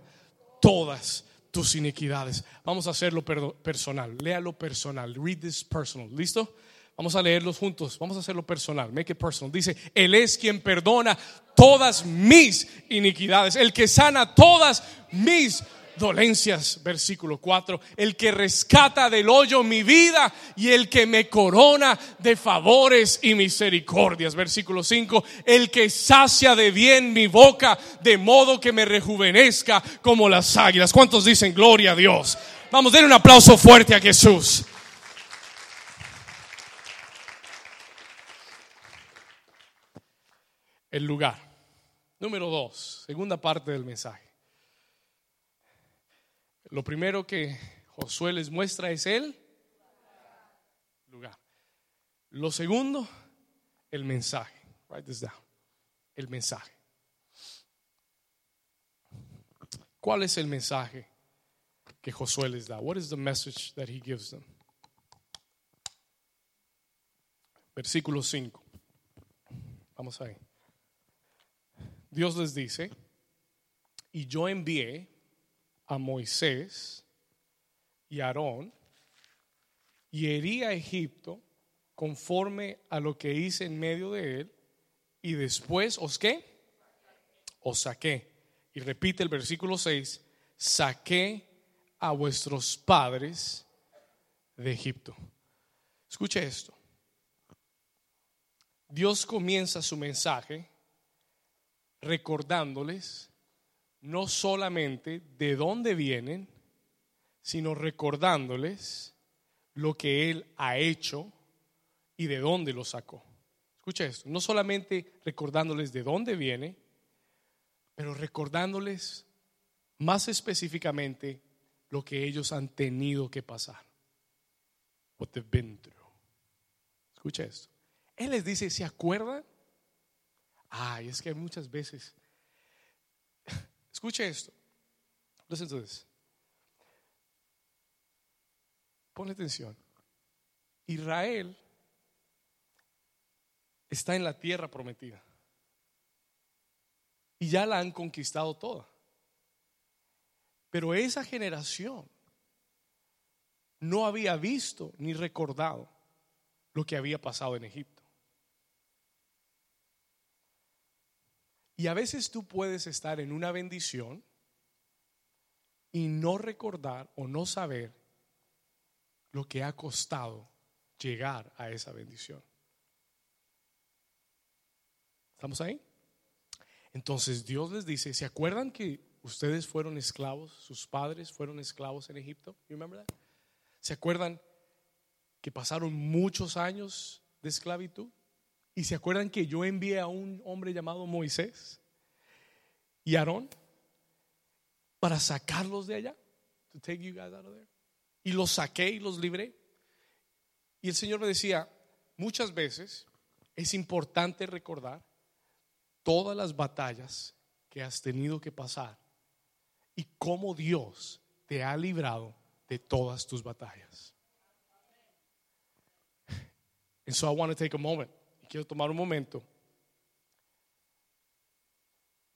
todas tus iniquidades. Vamos a hacerlo personal, léalo personal, read this personal, ¿listo? Vamos a leerlos juntos, vamos a hacerlo personal, make it personal. Dice, Él es quien perdona todas mis iniquidades, el que sana todas mis dolencias, versículo 4, el que rescata del hoyo mi vida y el que me corona de favores y misericordias, versículo 5, el que sacia de bien mi boca de modo que me rejuvenezca como las águilas. ¿Cuántos dicen gloria a Dios? Vamos, den un aplauso fuerte a Jesús. El lugar. Número dos, segunda parte del mensaje. Lo primero que Josué les muestra es el lugar. Lo segundo, el mensaje. Write this down. El mensaje. ¿Cuál es el mensaje que Josué les da? What is the message that he gives them? Versículo 5. Vamos ahí. Dios les dice, y yo envié a Moisés y a Aarón y herí a Egipto conforme a lo que hice en medio de él y después os qué? Os saqué. Y repite el versículo 6, saqué a vuestros padres de Egipto. Escuche esto. Dios comienza su mensaje recordándoles no solamente de dónde vienen, sino recordándoles lo que Él ha hecho y de dónde lo sacó. Escucha esto, no solamente recordándoles de dónde viene, pero recordándoles más específicamente lo que ellos han tenido que pasar. What they've. Escucha esto. Él les dice, ¿se acuerdan? Ay, es que muchas veces Escuche esto. Listen to this. Ponle atención. Israel está en la tierra prometida. Y ya la han conquistado toda. Pero esa generación no había visto ni recordado lo que había pasado en Egipto. Y a veces tú puedes estar en una bendición y no recordar o no saber lo que ha costado llegar a esa bendición. ¿Estamos ahí? Entonces Dios les dice, ¿se acuerdan que ustedes fueron esclavos, sus padres fueron esclavos en Egipto? ¿Se acuerdan que pasaron muchos años de esclavitud? ¿Y se acuerdan que yo envié a un hombre llamado Moisés y Aarón para sacarlos de allá? To take you guys out of there. Y los saqué y los libré. Y el Señor me decía, muchas veces es importante recordar todas las batallas que has tenido que pasar y cómo Dios te ha librado de todas tus batallas. And so I want to take a moment quiero tomar un momento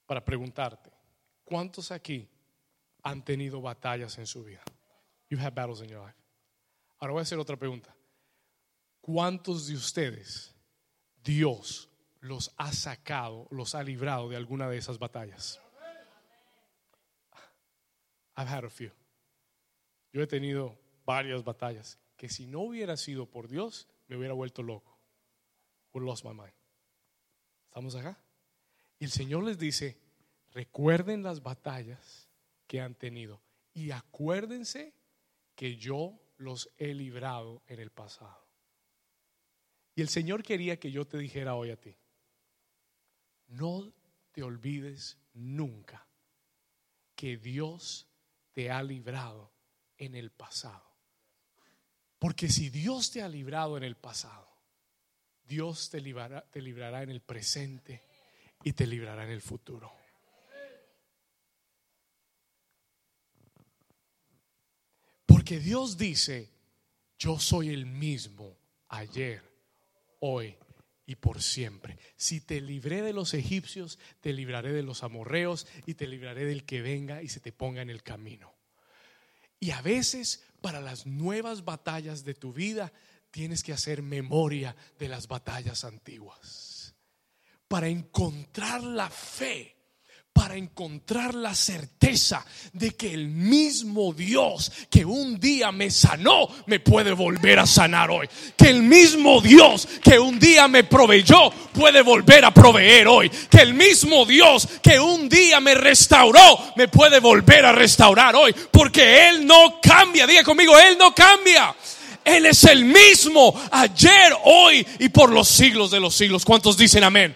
para preguntarte, ¿cuántos aquí han tenido batallas en su vida? You have battles in your life. Ahora voy a hacer otra pregunta. ¿Cuántos de ustedes Dios los ha sacado, los ha librado de alguna de esas batallas? I've had a few. Yo he tenido varias batallas que si no hubiera sido por Dios me hubiera vuelto loco lost my mind. ¿Estamos acá? Y el Señor les dice, recuerden las batallas que han tenido y acuérdense que yo los he librado en el pasado. Y el Señor quería que yo te dijera hoy a ti, no te olvides nunca que Dios te ha librado en el pasado. Porque si Dios te ha librado en el pasado, Dios te librará, te librará en el presente y te librará en el futuro. Porque Dios dice, yo soy el mismo ayer, hoy y por siempre. Si te libré de los egipcios, te libraré de los amorreos y te libraré del que venga y se te ponga en el camino. Y a veces para las nuevas batallas de tu vida tienes que hacer memoria de las batallas antiguas. Para encontrar la fe para encontrar la certeza de que el mismo Dios que un día me sanó, me puede volver a sanar hoy. Que el mismo Dios que un día me proveyó, puede volver a proveer hoy. Que el mismo Dios que un día me restauró, me puede volver a restaurar hoy. Porque Él no cambia. Diga conmigo, Él no cambia. Él es el mismo ayer, hoy y por los siglos de los siglos. ¿Cuántos dicen amén?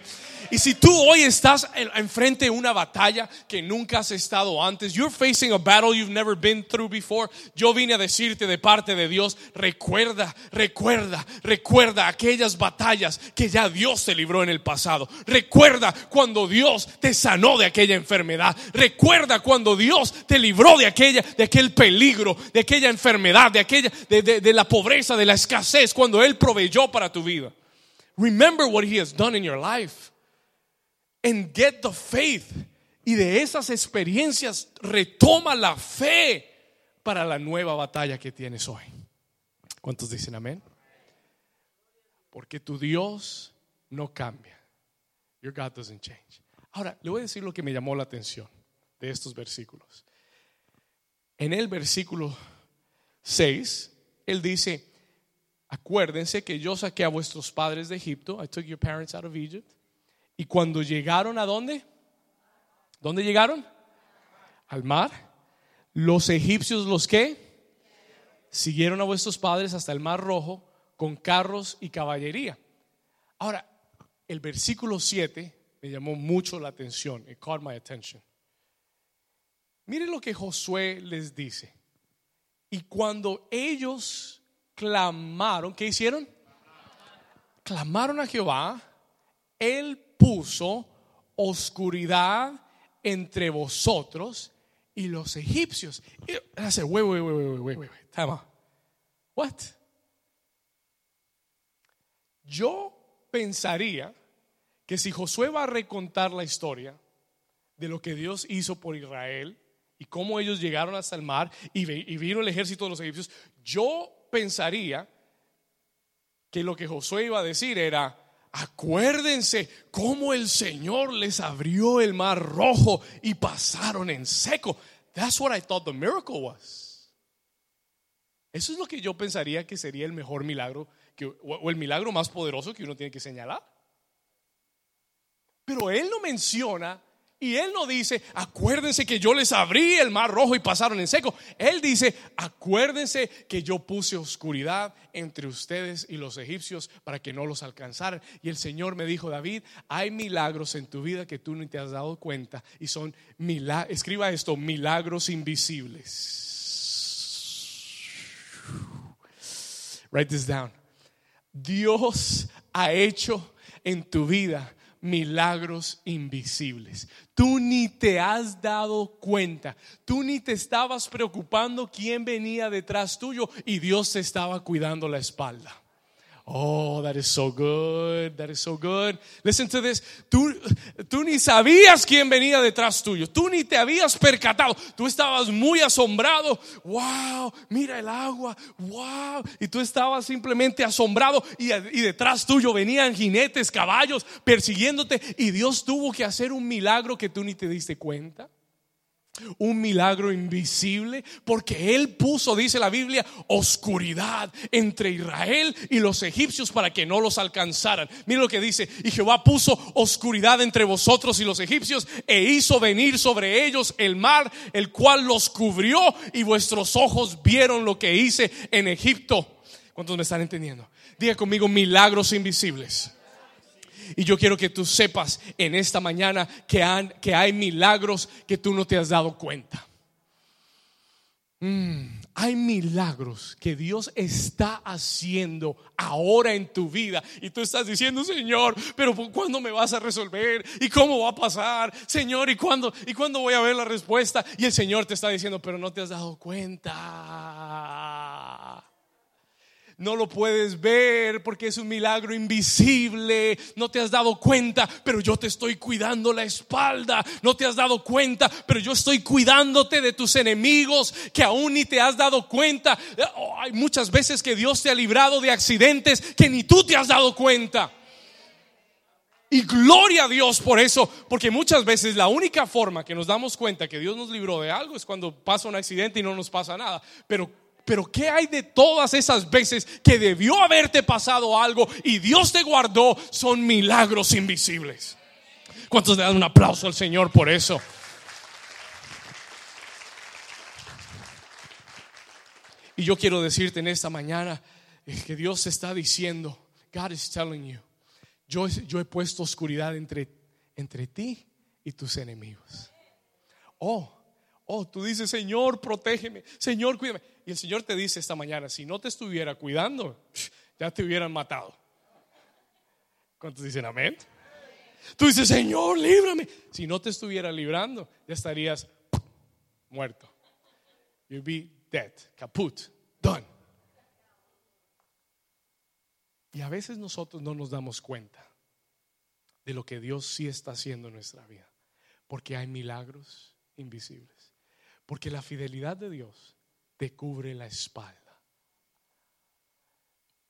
Y si tú hoy estás enfrente de una batalla que nunca has estado antes, you're facing a battle you've never been through before, yo vine a decirte de parte de Dios, recuerda, recuerda, recuerda aquellas batallas que ya Dios te libró en el pasado. Recuerda cuando Dios te sanó de aquella enfermedad. Recuerda cuando Dios te libró de aquella, de aquel peligro, de aquella enfermedad, de aquella, de, de la pobreza, de la escasez, cuando Él proveyó para tu vida. Remember what He has done in your life and get the faith. Y de esas experiencias retoma la fe para la nueva batalla que tienes hoy. ¿Cuántos dicen amén? Porque tu Dios no cambia. Your God doesn't change. Ahora, le voy a decir lo que me llamó la atención de estos versículos. En el versículo 6, él dice, acuérdense que yo saqué a vuestros padres de Egipto. I took your parents out of Egypt. Y cuando llegaron a dónde? ¿Dónde llegaron? Al mar. Los egipcios, ¿los qué? Siguieron a vuestros padres hasta el mar rojo con carros y caballería. Ahora, el versículo 7 me llamó mucho la atención. It caught my attention. Mire lo que Josué les dice. Y cuando ellos clamaron, ¿qué hicieron? Clamaron a Jehová, él puso oscuridad entre vosotros y los egipcios. Y hace, wait, wait, wait, wait, wait, time What? Yo pensaría que si Josué va a recontar la historia de lo que Dios hizo por Israel y cómo ellos llegaron hasta el mar y, y vino el ejército de los egipcios, yo pensaría que lo que Josué iba a decir era, Acuérdense cómo el Señor les abrió el mar rojo y pasaron en seco. That's what I thought the miracle was. Eso es lo que yo pensaría que sería el mejor milagro que, o el milagro más poderoso que uno tiene que señalar. Pero él no menciona y él no dice, acuérdense que yo les abrí el mar rojo y pasaron en seco. Él dice, acuérdense que yo puse oscuridad entre ustedes y los egipcios para que no los alcanzaran. Y el Señor me dijo, David, hay milagros en tu vida que tú no te has dado cuenta. Y son milagros, escriba esto, milagros invisibles. Write this down. Dios ha hecho en tu vida milagros invisibles. Tú ni te has dado cuenta, tú ni te estabas preocupando quién venía detrás tuyo y Dios te estaba cuidando la espalda. Oh, that is so good. That is so good. Listen to this. Tú, tú ni sabías quién venía detrás tuyo. Tú ni te habías percatado. Tú estabas muy asombrado. Wow, mira el agua. Wow. Y tú estabas simplemente asombrado. Y, y detrás tuyo venían jinetes, caballos persiguiéndote. Y Dios tuvo que hacer un milagro que tú ni te diste cuenta un milagro invisible, porque Él puso, dice la Biblia, oscuridad entre Israel y los egipcios para que no los alcanzaran. Mira lo que dice, y Jehová puso oscuridad entre vosotros y los egipcios e hizo venir sobre ellos el mar, el cual los cubrió y vuestros ojos vieron lo que hice en Egipto. ¿Cuántos me están entendiendo? Diga conmigo milagros invisibles. Y yo quiero que tú sepas en esta mañana que, que hay milagros que tú no te has dado cuenta. Mm, hay milagros que Dios está haciendo ahora en tu vida y tú estás diciendo, Señor, pero ¿cuándo me vas a resolver? ¿Y cómo va a pasar? Señor, ¿y cuándo, ¿y cuándo voy a ver la respuesta? Y el Señor te está diciendo, pero no te has dado cuenta no lo puedes ver porque es un milagro invisible, no te has dado cuenta, pero yo te estoy cuidando la espalda, no te has dado cuenta, pero yo estoy cuidándote de tus enemigos que aún ni te has dado cuenta. Oh, hay muchas veces que Dios te ha librado de accidentes que ni tú te has dado cuenta. Y gloria a Dios por eso, porque muchas veces la única forma que nos damos cuenta que Dios nos libró de algo es cuando pasa un accidente y no nos pasa nada. Pero pero ¿qué hay de todas esas veces que debió haberte pasado algo y Dios te guardó? Son milagros invisibles. ¿Cuántos le dan un aplauso al Señor por eso? Y yo quiero decirte en esta mañana que Dios está diciendo, God is telling you, yo, yo he puesto oscuridad entre, entre ti y tus enemigos. Oh, oh, tú dices, Señor, protégeme, Señor, cuídame. El Señor te dice esta mañana, si no te estuviera cuidando, (laughs) ya te hubieran matado. ¿Cuántos dicen amén? Tú dices, Señor, líbrame. Si no te estuviera librando, ya estarías (laughs) muerto. You'd be dead, caput, done. Y a veces nosotros no nos damos cuenta de lo que Dios sí está haciendo en nuestra vida, porque hay milagros invisibles, porque la fidelidad de Dios te cubre la espalda.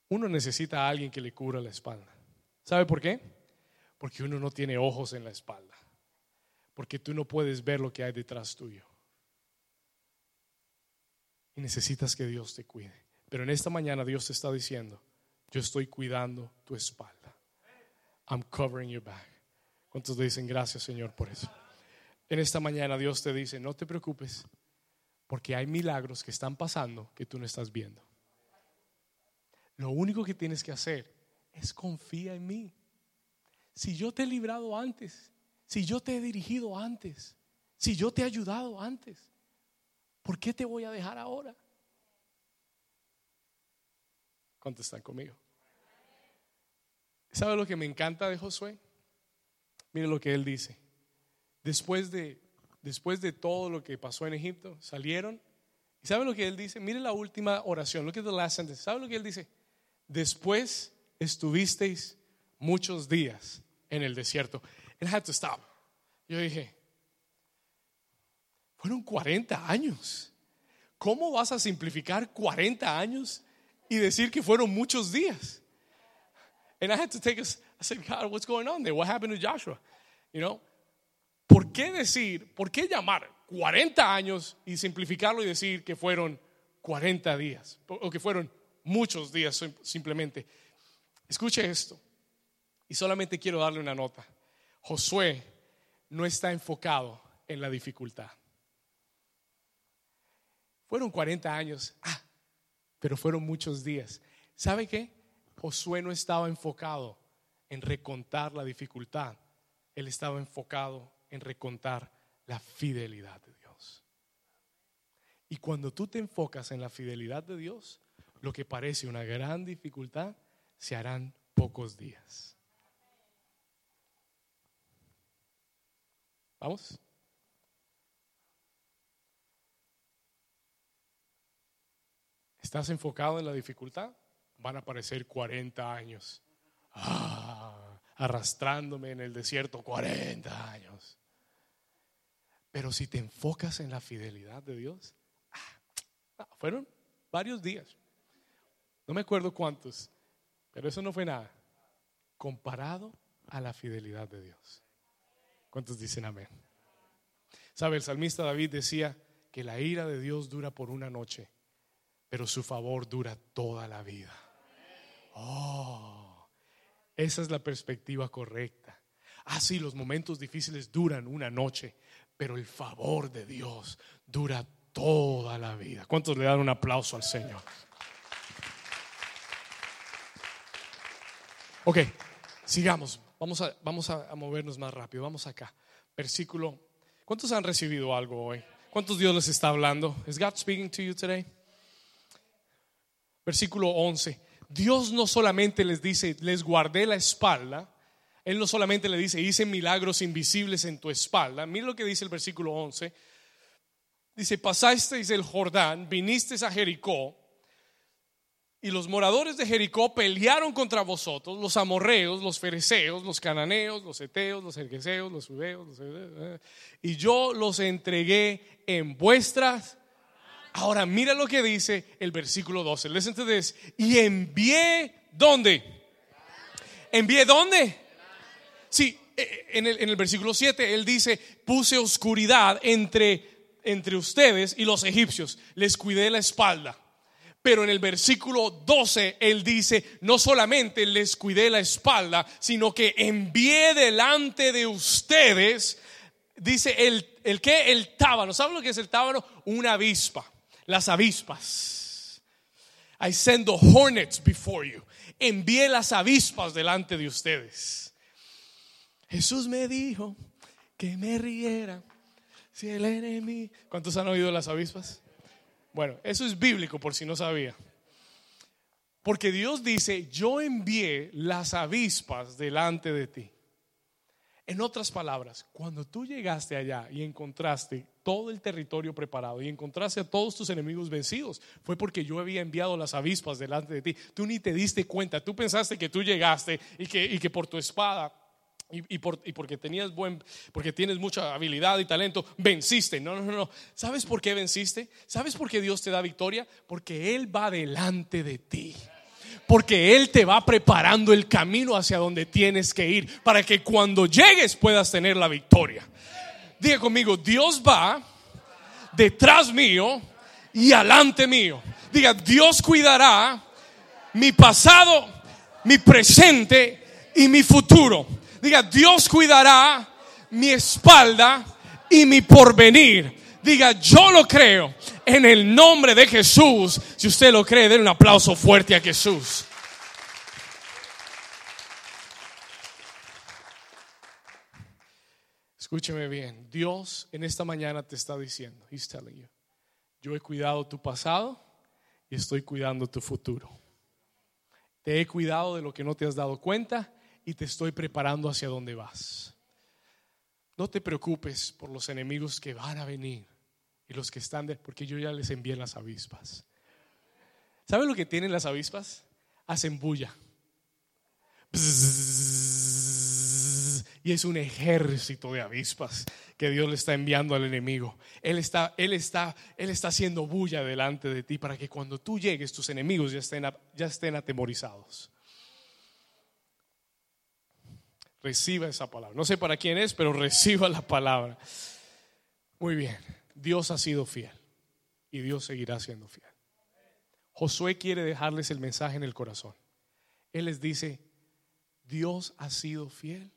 Uno necesita a alguien que le cubra la espalda. ¿Sabe por qué? Porque uno no tiene ojos en la espalda. Porque tú no puedes ver lo que hay detrás tuyo. Y necesitas que Dios te cuide. Pero en esta mañana Dios te está diciendo, yo estoy cuidando tu espalda. I'm covering your back. ¿Cuántos dicen gracias Señor por eso? En esta mañana Dios te dice, no te preocupes, porque hay milagros que están pasando que tú no estás viendo. Lo único que tienes que hacer es confía en mí. Si yo te he librado antes, si yo te he dirigido antes, si yo te he ayudado antes, ¿por qué te voy a dejar ahora? ¿Cuántos conmigo? ¿Sabe lo que me encanta de Josué? Mire lo que él dice. Después de después de todo lo que pasó en Egipto, salieron. ¿Y saben lo que él dice? Mire la última oración. Look at the last sentence. ¿Saben lo que él dice? Después estuvisteis muchos días en el desierto. I had to stop. Yo dije, fueron 40 años. ¿Cómo vas a simplificar 40 años y decir que fueron muchos días? And I had to take a, I said, God, what's going on there? What happened to Joshua? You know, ¿Por qué decir, por qué llamar 40 años y simplificarlo y decir que fueron 40 días o que fueron muchos días simplemente? Escuche esto y solamente quiero darle una nota. Josué no está enfocado en la dificultad. Fueron 40 años, ah, pero fueron muchos días. ¿Sabe qué? Josué no estaba enfocado en recontar la dificultad. Él estaba enfocado en recontar la fidelidad de Dios. Y cuando tú te enfocas en la fidelidad de Dios, lo que parece una gran dificultad se harán pocos días. ¿Vamos? ¿Estás enfocado en la dificultad? Van a aparecer 40 años. Ah, arrastrándome en el desierto 40 años. Pero si te enfocas en la fidelidad de Dios, ah, fueron varios días. No me acuerdo cuántos, pero eso no fue nada. Comparado a la fidelidad de Dios. ¿Cuántos dicen amén? ¿Sabe? El salmista David decía que la ira de Dios dura por una noche, pero su favor dura toda la vida. Oh, esa es la perspectiva correcta. Ah, sí, los momentos difíciles duran una noche, pero el favor de Dios dura toda la vida. ¿Cuántos le dan un aplauso al Señor? Ok, sigamos. Vamos a, vamos a movernos más rápido. Vamos acá. Versículo. ¿Cuántos han recibido algo hoy? ¿Cuántos Dios les está hablando? ¿Is God speaking to you today? Versículo 11. Dios no solamente les dice, les guardé la espalda, Él no solamente le dice, hice milagros invisibles en tu espalda. Mira lo que dice el versículo 11. Dice, pasasteis el Jordán, vinisteis a Jericó, y los moradores de Jericó pelearon contra vosotros, los amorreos, los fereceos, los cananeos, los eteos, los ergeseos, los judeos, y yo los entregué en vuestras. Ahora mira lo que dice el versículo 12. Listen to. Y envié, ¿dónde? ¿Envié dónde? Sí, e, e, en el, en el versículo 7 él dice, puse oscuridad entre, entre ustedes y los egipcios, les cuidé la espalda. Pero en el versículo 12 él dice, no solamente les cuidé la espalda, sino que envié delante de ustedes, dice el, el que, el tábano. ¿Saben lo que es el tábano? Una avispa, las avispas. I send the hornets before you. Envié las avispas delante de ustedes. Jesús me dijo que me riera si el enemigo... ¿Cuántos han oído las avispas? Bueno, eso es bíblico por si no sabía. Porque Dios dice, yo envié las avispas delante de ti. En otras palabras, cuando tú llegaste allá y encontraste todo el territorio preparado y encontraste a todos tus enemigos vencidos, fue porque yo había enviado las avispas delante de ti. Tú ni te diste cuenta, tú pensaste que tú llegaste y que, y que por tu espada y, porque tenías buen, porque tienes mucha habilidad y talento, venciste. No, no, no. ¿Sabes por qué venciste? ¿Sabes por qué Dios te da victoria? Porque Él va delante de ti. Porque Él te va preparando el camino hacia donde tienes que ir para que cuando llegues puedas tener la victoria. Diga conmigo, Dios va detrás mío y alante mío. Diga, Dios cuidará mi pasado, mi presente y mi futuro. Diga, Dios cuidará mi espalda y mi porvenir. Diga, yo lo creo en el nombre de Jesús. Si usted lo cree, den un aplauso fuerte a Jesús. Escúcheme bien, Dios en esta mañana te está diciendo, He's telling you, yo he cuidado tu pasado y estoy cuidando tu futuro. Te he cuidado de lo que no te has dado cuenta y te estoy preparando hacia donde vas. No te preocupes por los enemigos que van a venir y los que están, de, porque yo ya les envié las avispas. ¿Saben lo que tienen las avispas? Hacen bulla. Y es un ejército de avispas que Dios le está enviando al enemigo. Él está, él está, él está haciendo bulla delante de ti para que cuando tú llegues tus enemigos ya estén, ya estén atemorizados. Reciba esa palabra. No sé para quién es, pero reciba la palabra. Muy bien. Dios ha sido fiel y Dios seguirá siendo fiel. Josué quiere dejarles el mensaje en el corazón. Él les dice, Dios ha sido fiel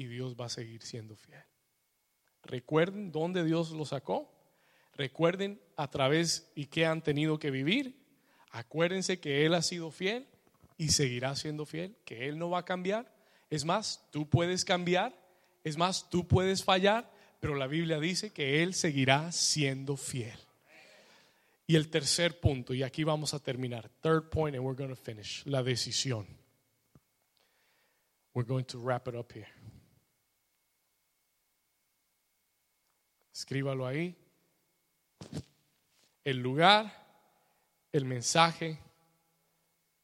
y Dios va a seguir siendo fiel. Recuerden dónde Dios los sacó. Recuerden a través y qué han tenido que vivir. Acuérdense que Él ha sido fiel y seguirá siendo fiel, que Él no va a cambiar es más, tú puedes cambiar, es más, tú puedes fallar, pero la Biblia dice que Él seguirá siendo fiel. Y el tercer punto, y aquí vamos a terminar, third point and we're going to finish, la decisión. We're going to wrap it up here. Escríbalo ahí. El lugar, el mensaje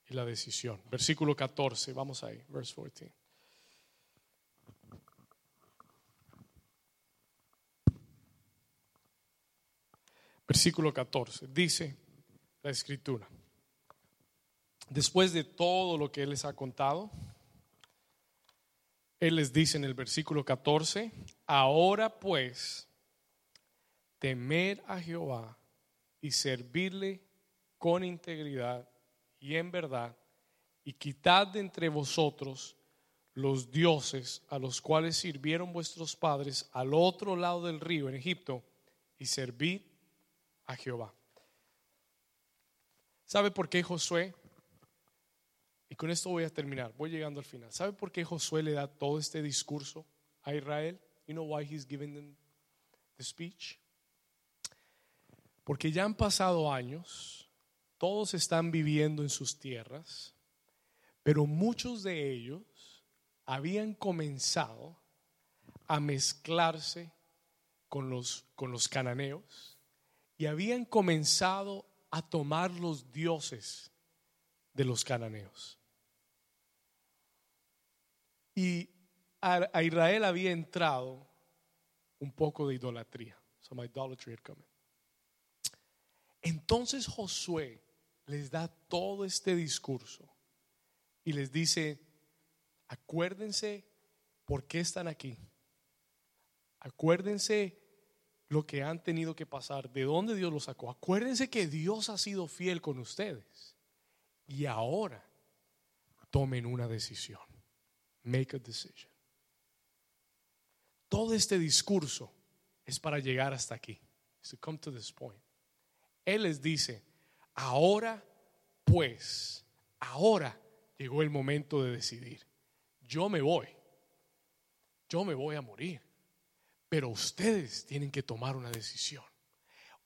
y la decisión. Versículo 14, vamos ahí, verse 14. versículo 14, dice la escritura, después de todo lo que Él les ha contado, Él les dice en el versículo 14, ahora pues, temer a Jehová y servirle con integridad y en verdad, y quitad de entre vosotros los dioses a los cuales sirvieron vuestros padres al otro lado del río en Egipto, y servid a Jehová. ¿Sabe por qué Josué? Y con esto voy a terminar, voy llegando al final. ¿Sabe por qué Josué le da todo este discurso a Israel? You know why he's giving them the speech? Porque ya han pasado años, todos están viviendo en sus tierras, pero muchos de ellos habían comenzado a mezclarse con los, con los cananeos y habían comenzado a tomar los dioses de los cananeos. Y a, Israel había entrado un poco de idolatría. Some idolatry had come Entonces Josué les da todo este discurso y les dice, acuérdense por qué están aquí. Acuérdense lo que han tenido que pasar, de dónde Dios los sacó. Acuérdense que Dios ha sido fiel con ustedes. Y ahora tomen una decisión. Make a decision. Todo este discurso es para llegar hasta aquí. To come to this point. Él les dice, ahora pues, ahora llegó el momento de decidir. Yo me voy. Yo me voy a morir. Pero ustedes tienen que tomar una decisión.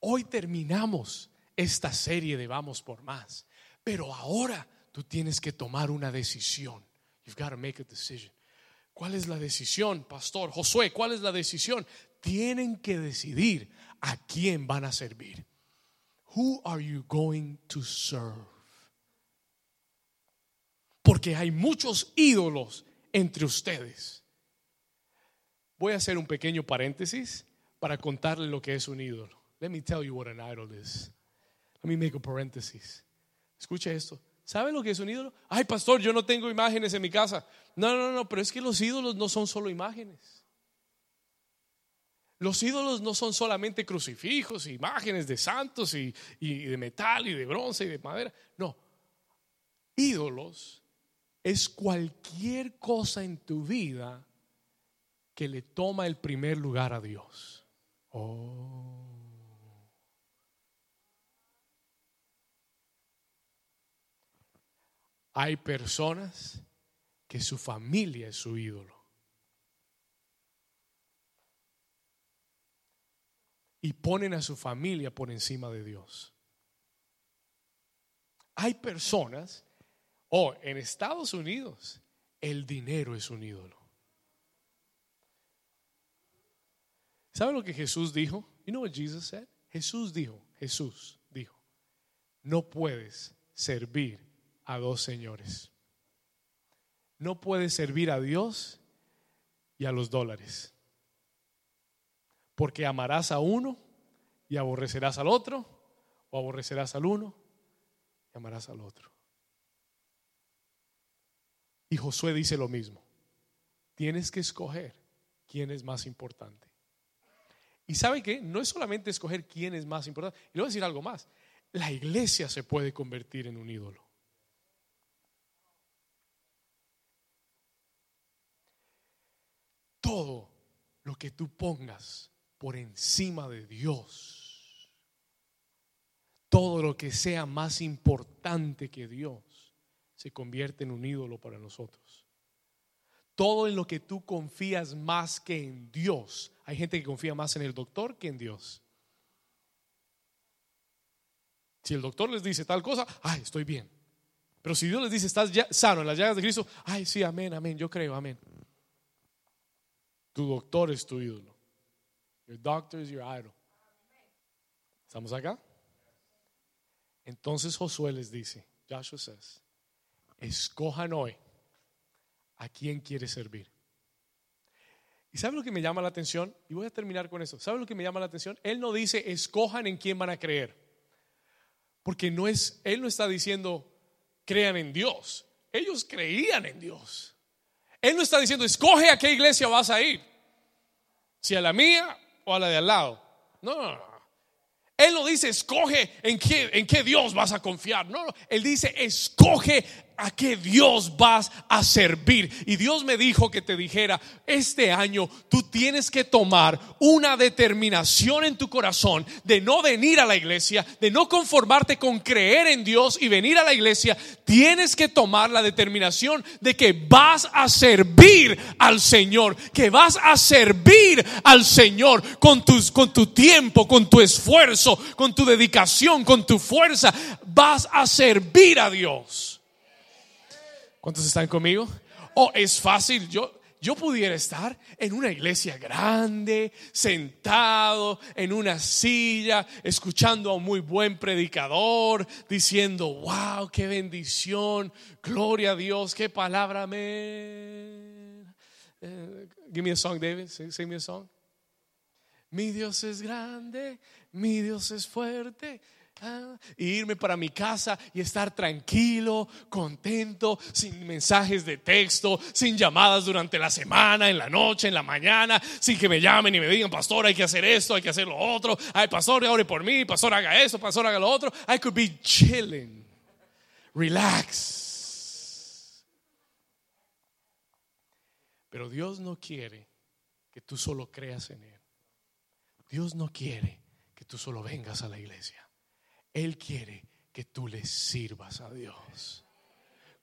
Hoy terminamos esta serie de Vamos por Más. Pero ahora tú tienes que tomar una decisión. You've got to make a decision. ¿Cuál es la decisión, pastor? Josué, ¿cuál es la decisión? Tienen que decidir a quién van a servir. Who are you going to serve? Porque hay muchos ídolos entre ustedes. Voy a hacer un pequeño paréntesis para contarle lo que es un ídolo. Let me tell you what an idol is. Let me make a paréntesis. Escuche esto. ¿Sabe lo que es un ídolo? Ay, pastor, yo no tengo imágenes en mi casa. No, no, no, pero es que los ídolos no son solo imágenes. Los ídolos no son solamente crucifijos, imágenes de santos y, de metal y de bronce y de madera. No. Ídolos es cualquier cosa en tu vida que le toma el primer lugar a Dios. Oh. Hay personas que su familia es su ídolo. Y ponen a su familia por encima de Dios. Hay personas, o oh, en Estados Unidos, el dinero es un ídolo. ¿Sabe lo que Jesús dijo? You know what Jesus said? Jesús dijo, Jesús dijo, no puedes servir a dos señores. No puedes servir a Dios y a los dólares. Porque amarás a uno y aborrecerás al otro, o aborrecerás al uno y amarás al otro. Y Josué dice lo mismo. Tienes que escoger quién es más importante. Y sabe que no es solamente escoger quién es más importante. Y le voy a decir algo más. La iglesia se puede convertir en un ídolo. todo lo que tú pongas por encima de Dios, todo lo que sea más importante que Dios, se convierte en un ídolo para nosotros. Todo en lo que tú confías más que en Dios. Hay gente que confía más en el doctor que en Dios. Si el doctor les dice tal cosa, ay, estoy bien. Pero si Dios les dice, estás sano en las llagas de Cristo, ay, sí, amén, amén, yo creo, amén. Tu doctor es tu ídolo. Your doctor is your idol. ¿Estamos acá? Entonces Josué les dice, Joshua says, escojan hoy a quién quiere servir. ¿Y sabe lo que me llama la atención? Y voy a terminar con eso. ¿Sabe lo que me llama la atención? Él no dice, escojan en quién van a creer. Porque no es, él no está diciendo, crean en Dios. Ellos creían en Dios. Él no está diciendo, escoge a qué iglesia vas a ir. Si a la mía o a la de al lado. No, no, no. Él no dice, escoge en qué, en qué Dios vas a confiar. No, no. Él dice, escoge a qué Dios vas a servir. Y Dios me dijo que te dijera, este año tú tienes que tomar una determinación en tu corazón de no venir a la iglesia, de no conformarte con creer en Dios y venir a la iglesia. Tienes que tomar la determinación de que vas a servir al Señor, que vas a servir al Señor con, tus, con tu tiempo, con tu esfuerzo, con tu dedicación, con tu fuerza. Vas a servir a Dios. ¿Cuántos están conmigo? Oh, es fácil. Yo, yo pudiera estar en una iglesia grande, sentado en una silla, escuchando a un muy buen predicador, diciendo, wow, qué bendición, gloria a Dios, qué palabra me... Uh, give me a song, David, sing me a song. Mi Dios es grande, mi Dios es fuerte, irme para mi casa y estar tranquilo, contento, sin mensajes de texto, sin llamadas durante la semana, en la noche, en la mañana, sin que me llamen y me digan, pastor, hay que hacer esto, hay que hacer lo otro. Ay, pastor, ore por mí, pastor, haga eso, pastor, haga lo otro. I could be chilling, relax. Pero Dios no quiere que tú solo creas en Él. Dios no quiere que tú solo vengas a la iglesia. Él quiere que tú le sirvas a Dios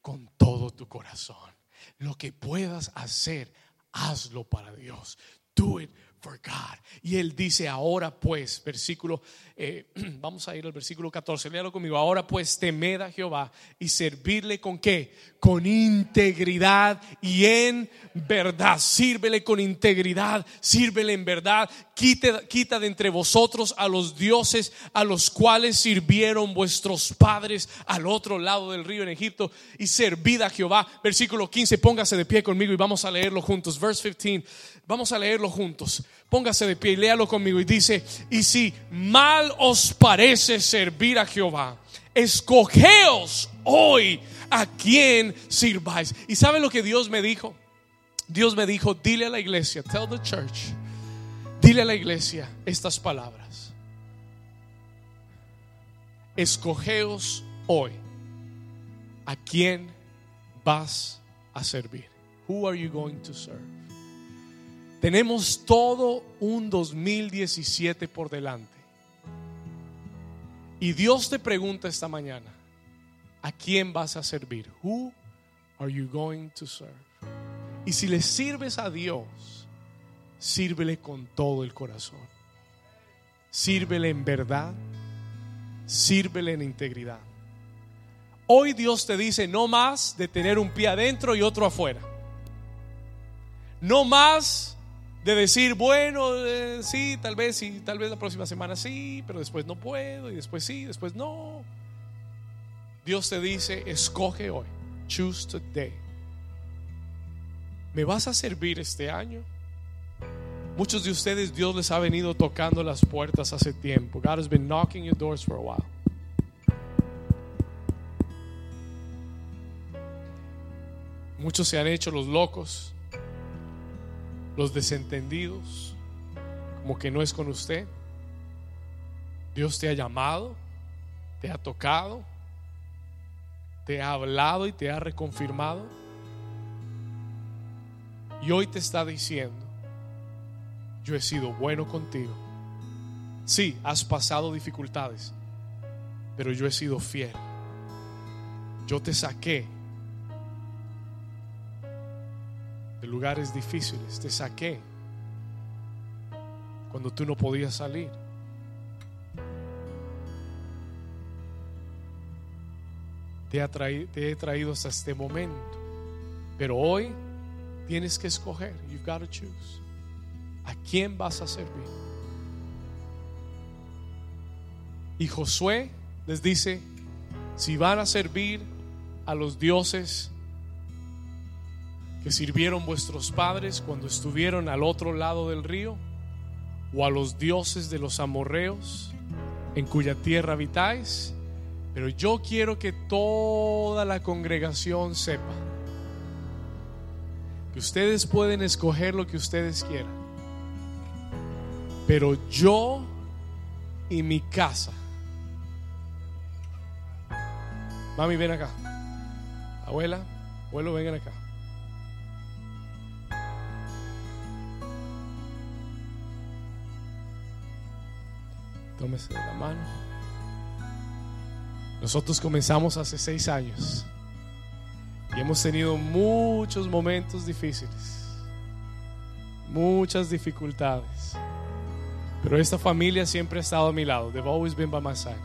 con todo tu corazón. Lo que puedas hacer, hazlo para Dios. Do it for God. Y él dice, ahora pues, versículo, eh, (clears throat) vamos a ir al versículo 14, léalo conmigo, ahora pues temed a Jehová y servirle con qué? Con integridad y en verdad. Sírvele con integridad, sírvele en verdad. Quite, quita de entre vosotros a los dioses a los cuales sirvieron vuestros padres al otro lado del río en Egipto y servid a Jehová. Versículo 15, póngase de pie conmigo y vamos a leerlo juntos. Verse 15, vamos a leerlo juntos. Póngase de pie y léalo conmigo y dice, y si mal os parece servir a Jehová, escogeos hoy a quien sirváis. ¿Y saben lo que Dios me dijo? Dios me dijo, dile a la iglesia, tell the church, dile a la iglesia estas palabras. Escogeos hoy a quién vas a servir. Who are you going to serve? Tenemos todo un 2017 por delante. Y Dios te pregunta esta mañana, ¿a quién vas a servir? Who are you going to serve? Y si le sirves a Dios, sírvele con todo el corazón. Sírvele en verdad, sírvele en integridad. Hoy Dios te dice no más de tener un pie adentro y otro afuera. No más de decir, bueno, eh, sí, tal vez sí, tal vez la próxima semana sí, pero después no puedo y después sí, después no. Dios te dice, escoge hoy, choose today. ¿Me vas a servir este año? Muchos de ustedes Dios les ha venido tocando las puertas hace tiempo. God has been knocking your doors for a while. Muchos se han hecho los locos los desentendidos, como que no es con usted. Dios te ha llamado, te ha tocado, te ha hablado y te ha reconfirmado. Y hoy te está diciendo, yo he sido bueno contigo. Sí, has pasado dificultades, pero yo he sido fiel. Yo te saqué de lugares difíciles, te saqué cuando tú no podías salir. Te, te he traído hasta este momento, pero hoy tienes que escoger. You've got to choose. ¿A quién vas a servir? Y Josué les dice, si van a servir a los dioses que sirvieron vuestros padres cuando estuvieron al otro lado del río, o a los dioses de los amorreos en cuya tierra habitáis. Pero yo quiero que toda la congregación sepa que ustedes pueden escoger lo que ustedes quieran. Pero yo y mi casa. Mami, ven acá. Abuela, abuelo, vengan acá. Tómese de la mano. Nosotros comenzamos hace seis años y hemos tenido muchos momentos difíciles, muchas dificultades. Pero esta familia siempre ha estado a mi lado. They've always been by my side.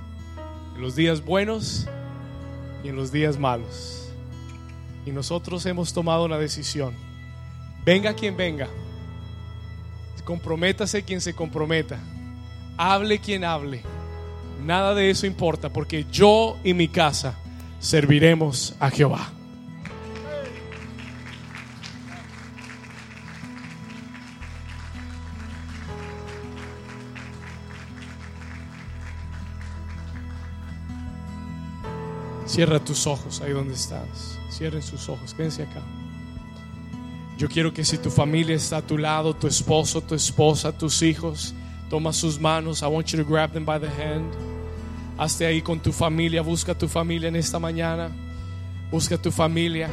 En los días buenos y en los días malos. Y nosotros hemos tomado una decisión. Venga quien venga. Comprométase quien se comprometa. Hable quien hable. Nada de eso importa porque yo y mi casa serviremos a Jehová. Cierra tus ojos ahí donde estás. Cierren sus ojos. Quédense acá. Yo quiero que si tu familia está a tu lado, tu esposo, tu esposa, tus hijos, toma sus manos. I want you to grab them by the hand. Hazte ahí con tu familia. Busca tu familia en esta mañana. Busca tu familia.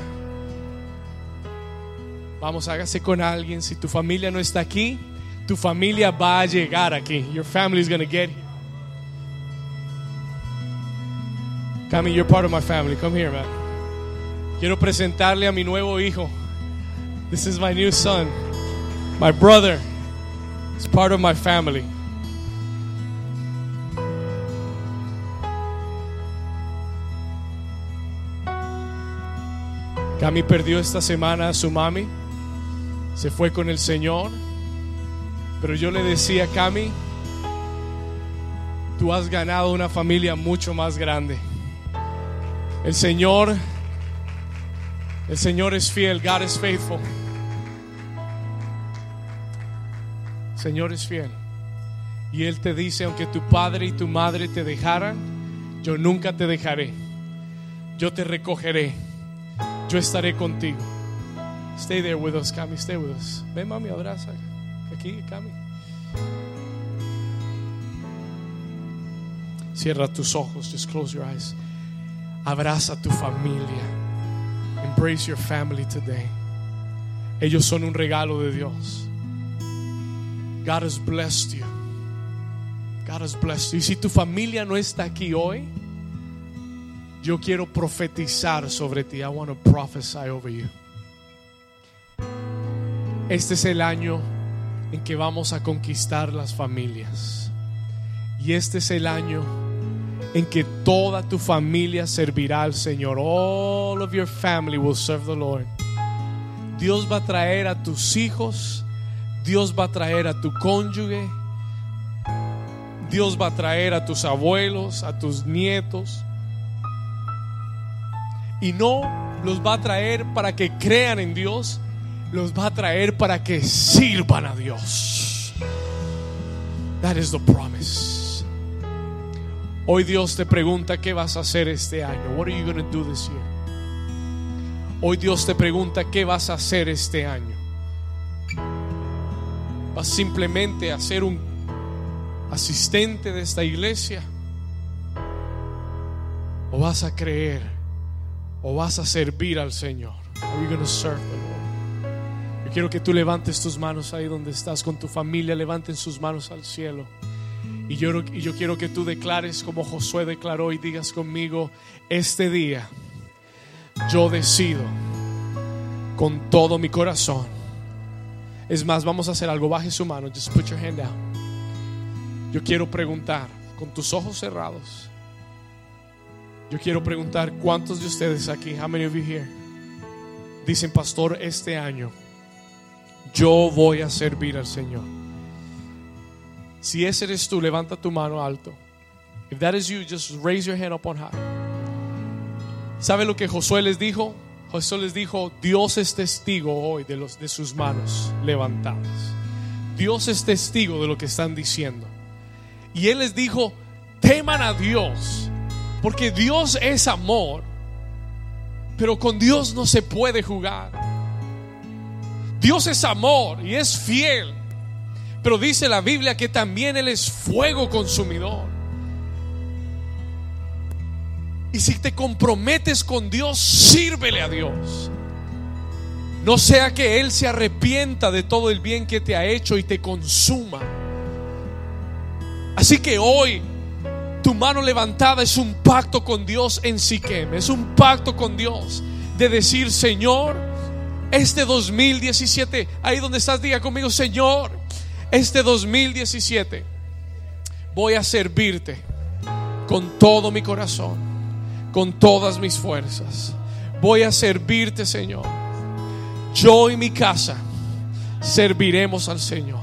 Vamos, hágase con alguien. Si tu familia no está aquí, tu familia va a llegar aquí. Your family is going to get here. Cami, you're part of my family. Come here, man. Quiero presentarle a mi nuevo hijo. This is my new son. My brother. It's part of my family. Cami perdió esta semana a su mami. Se fue con el Señor. Pero yo le decía, Cami, tú has ganado una familia mucho más grande. El Señor, el Señor es fiel, God is faithful. Señor es fiel. Y Él te dice, aunque tu padre y tu madre te dejaran, yo nunca te dejaré. Yo te recogeré. Yo estaré contigo. Stay there with us, Cami, stay with us. Ven, mami, abraza. Aquí, Cami. Cierra tus ojos, just close your eyes. Abraza a tu familia. Embrace your family today. Ellos son un regalo de Dios. God has blessed you. God has blessed you. Y si tu familia no está aquí hoy, yo quiero profetizar sobre ti. I want to prophesy over you. Este es el año en que vamos a conquistar las familias. Y este es el año en que toda tu familia servirá al Señor. All of your family will serve the Lord. Dios va a traer a tus hijos, Dios va a traer a tu cónyuge, Dios va a traer a tus abuelos, a tus nietos. Y no los va a traer para que crean en Dios, los va a traer para que sirvan a Dios. That is the promise. Hoy Dios te pregunta qué vas a hacer este año. What are you going to do this year? Hoy Dios te pregunta qué vas a hacer este año. ¿Vas simplemente a ser un asistente de esta iglesia? ¿O vas a creer? ¿O vas a servir al Señor? Are you going to serve the Lord? Yo quiero que tú levantes tus manos ahí donde estás con tu familia, levanten sus manos al cielo. Y yo, y yo quiero que tú declares como Josué declaró y digas conmigo, este día yo decido con todo mi corazón. Es más, vamos a hacer algo, baje su mano, just put your hand down. Yo quiero preguntar, con tus ojos cerrados, yo quiero preguntar, ¿cuántos de ustedes aquí, how many of you dicen, pastor, este año yo voy a servir al Señor? Si ese eres tú, levanta tu mano alto. If that is you, just raise your hand up on high. ¿Sabe lo que Josué les dijo? Josué les dijo, Dios es testigo hoy de, los, de sus manos levantadas. Dios es testigo de lo que están diciendo. Y Él les dijo, teman a Dios, porque Dios es amor, pero con Dios no se puede jugar. Dios es amor y es fiel, pero dice la Biblia que también Él es fuego consumidor. Y si te comprometes con Dios, sírvele a Dios. No sea que Él se arrepienta de todo el bien que te ha hecho y te consuma. Así que hoy tu mano levantada es un pacto con Dios en Siquem, es un pacto con Dios de decir, Señor, este 2017, ahí donde estás, diga conmigo, Señor, este 2017 voy a servirte con todo mi corazón, con todas mis fuerzas. Voy a servirte, Señor. Yo y mi casa serviremos al Señor.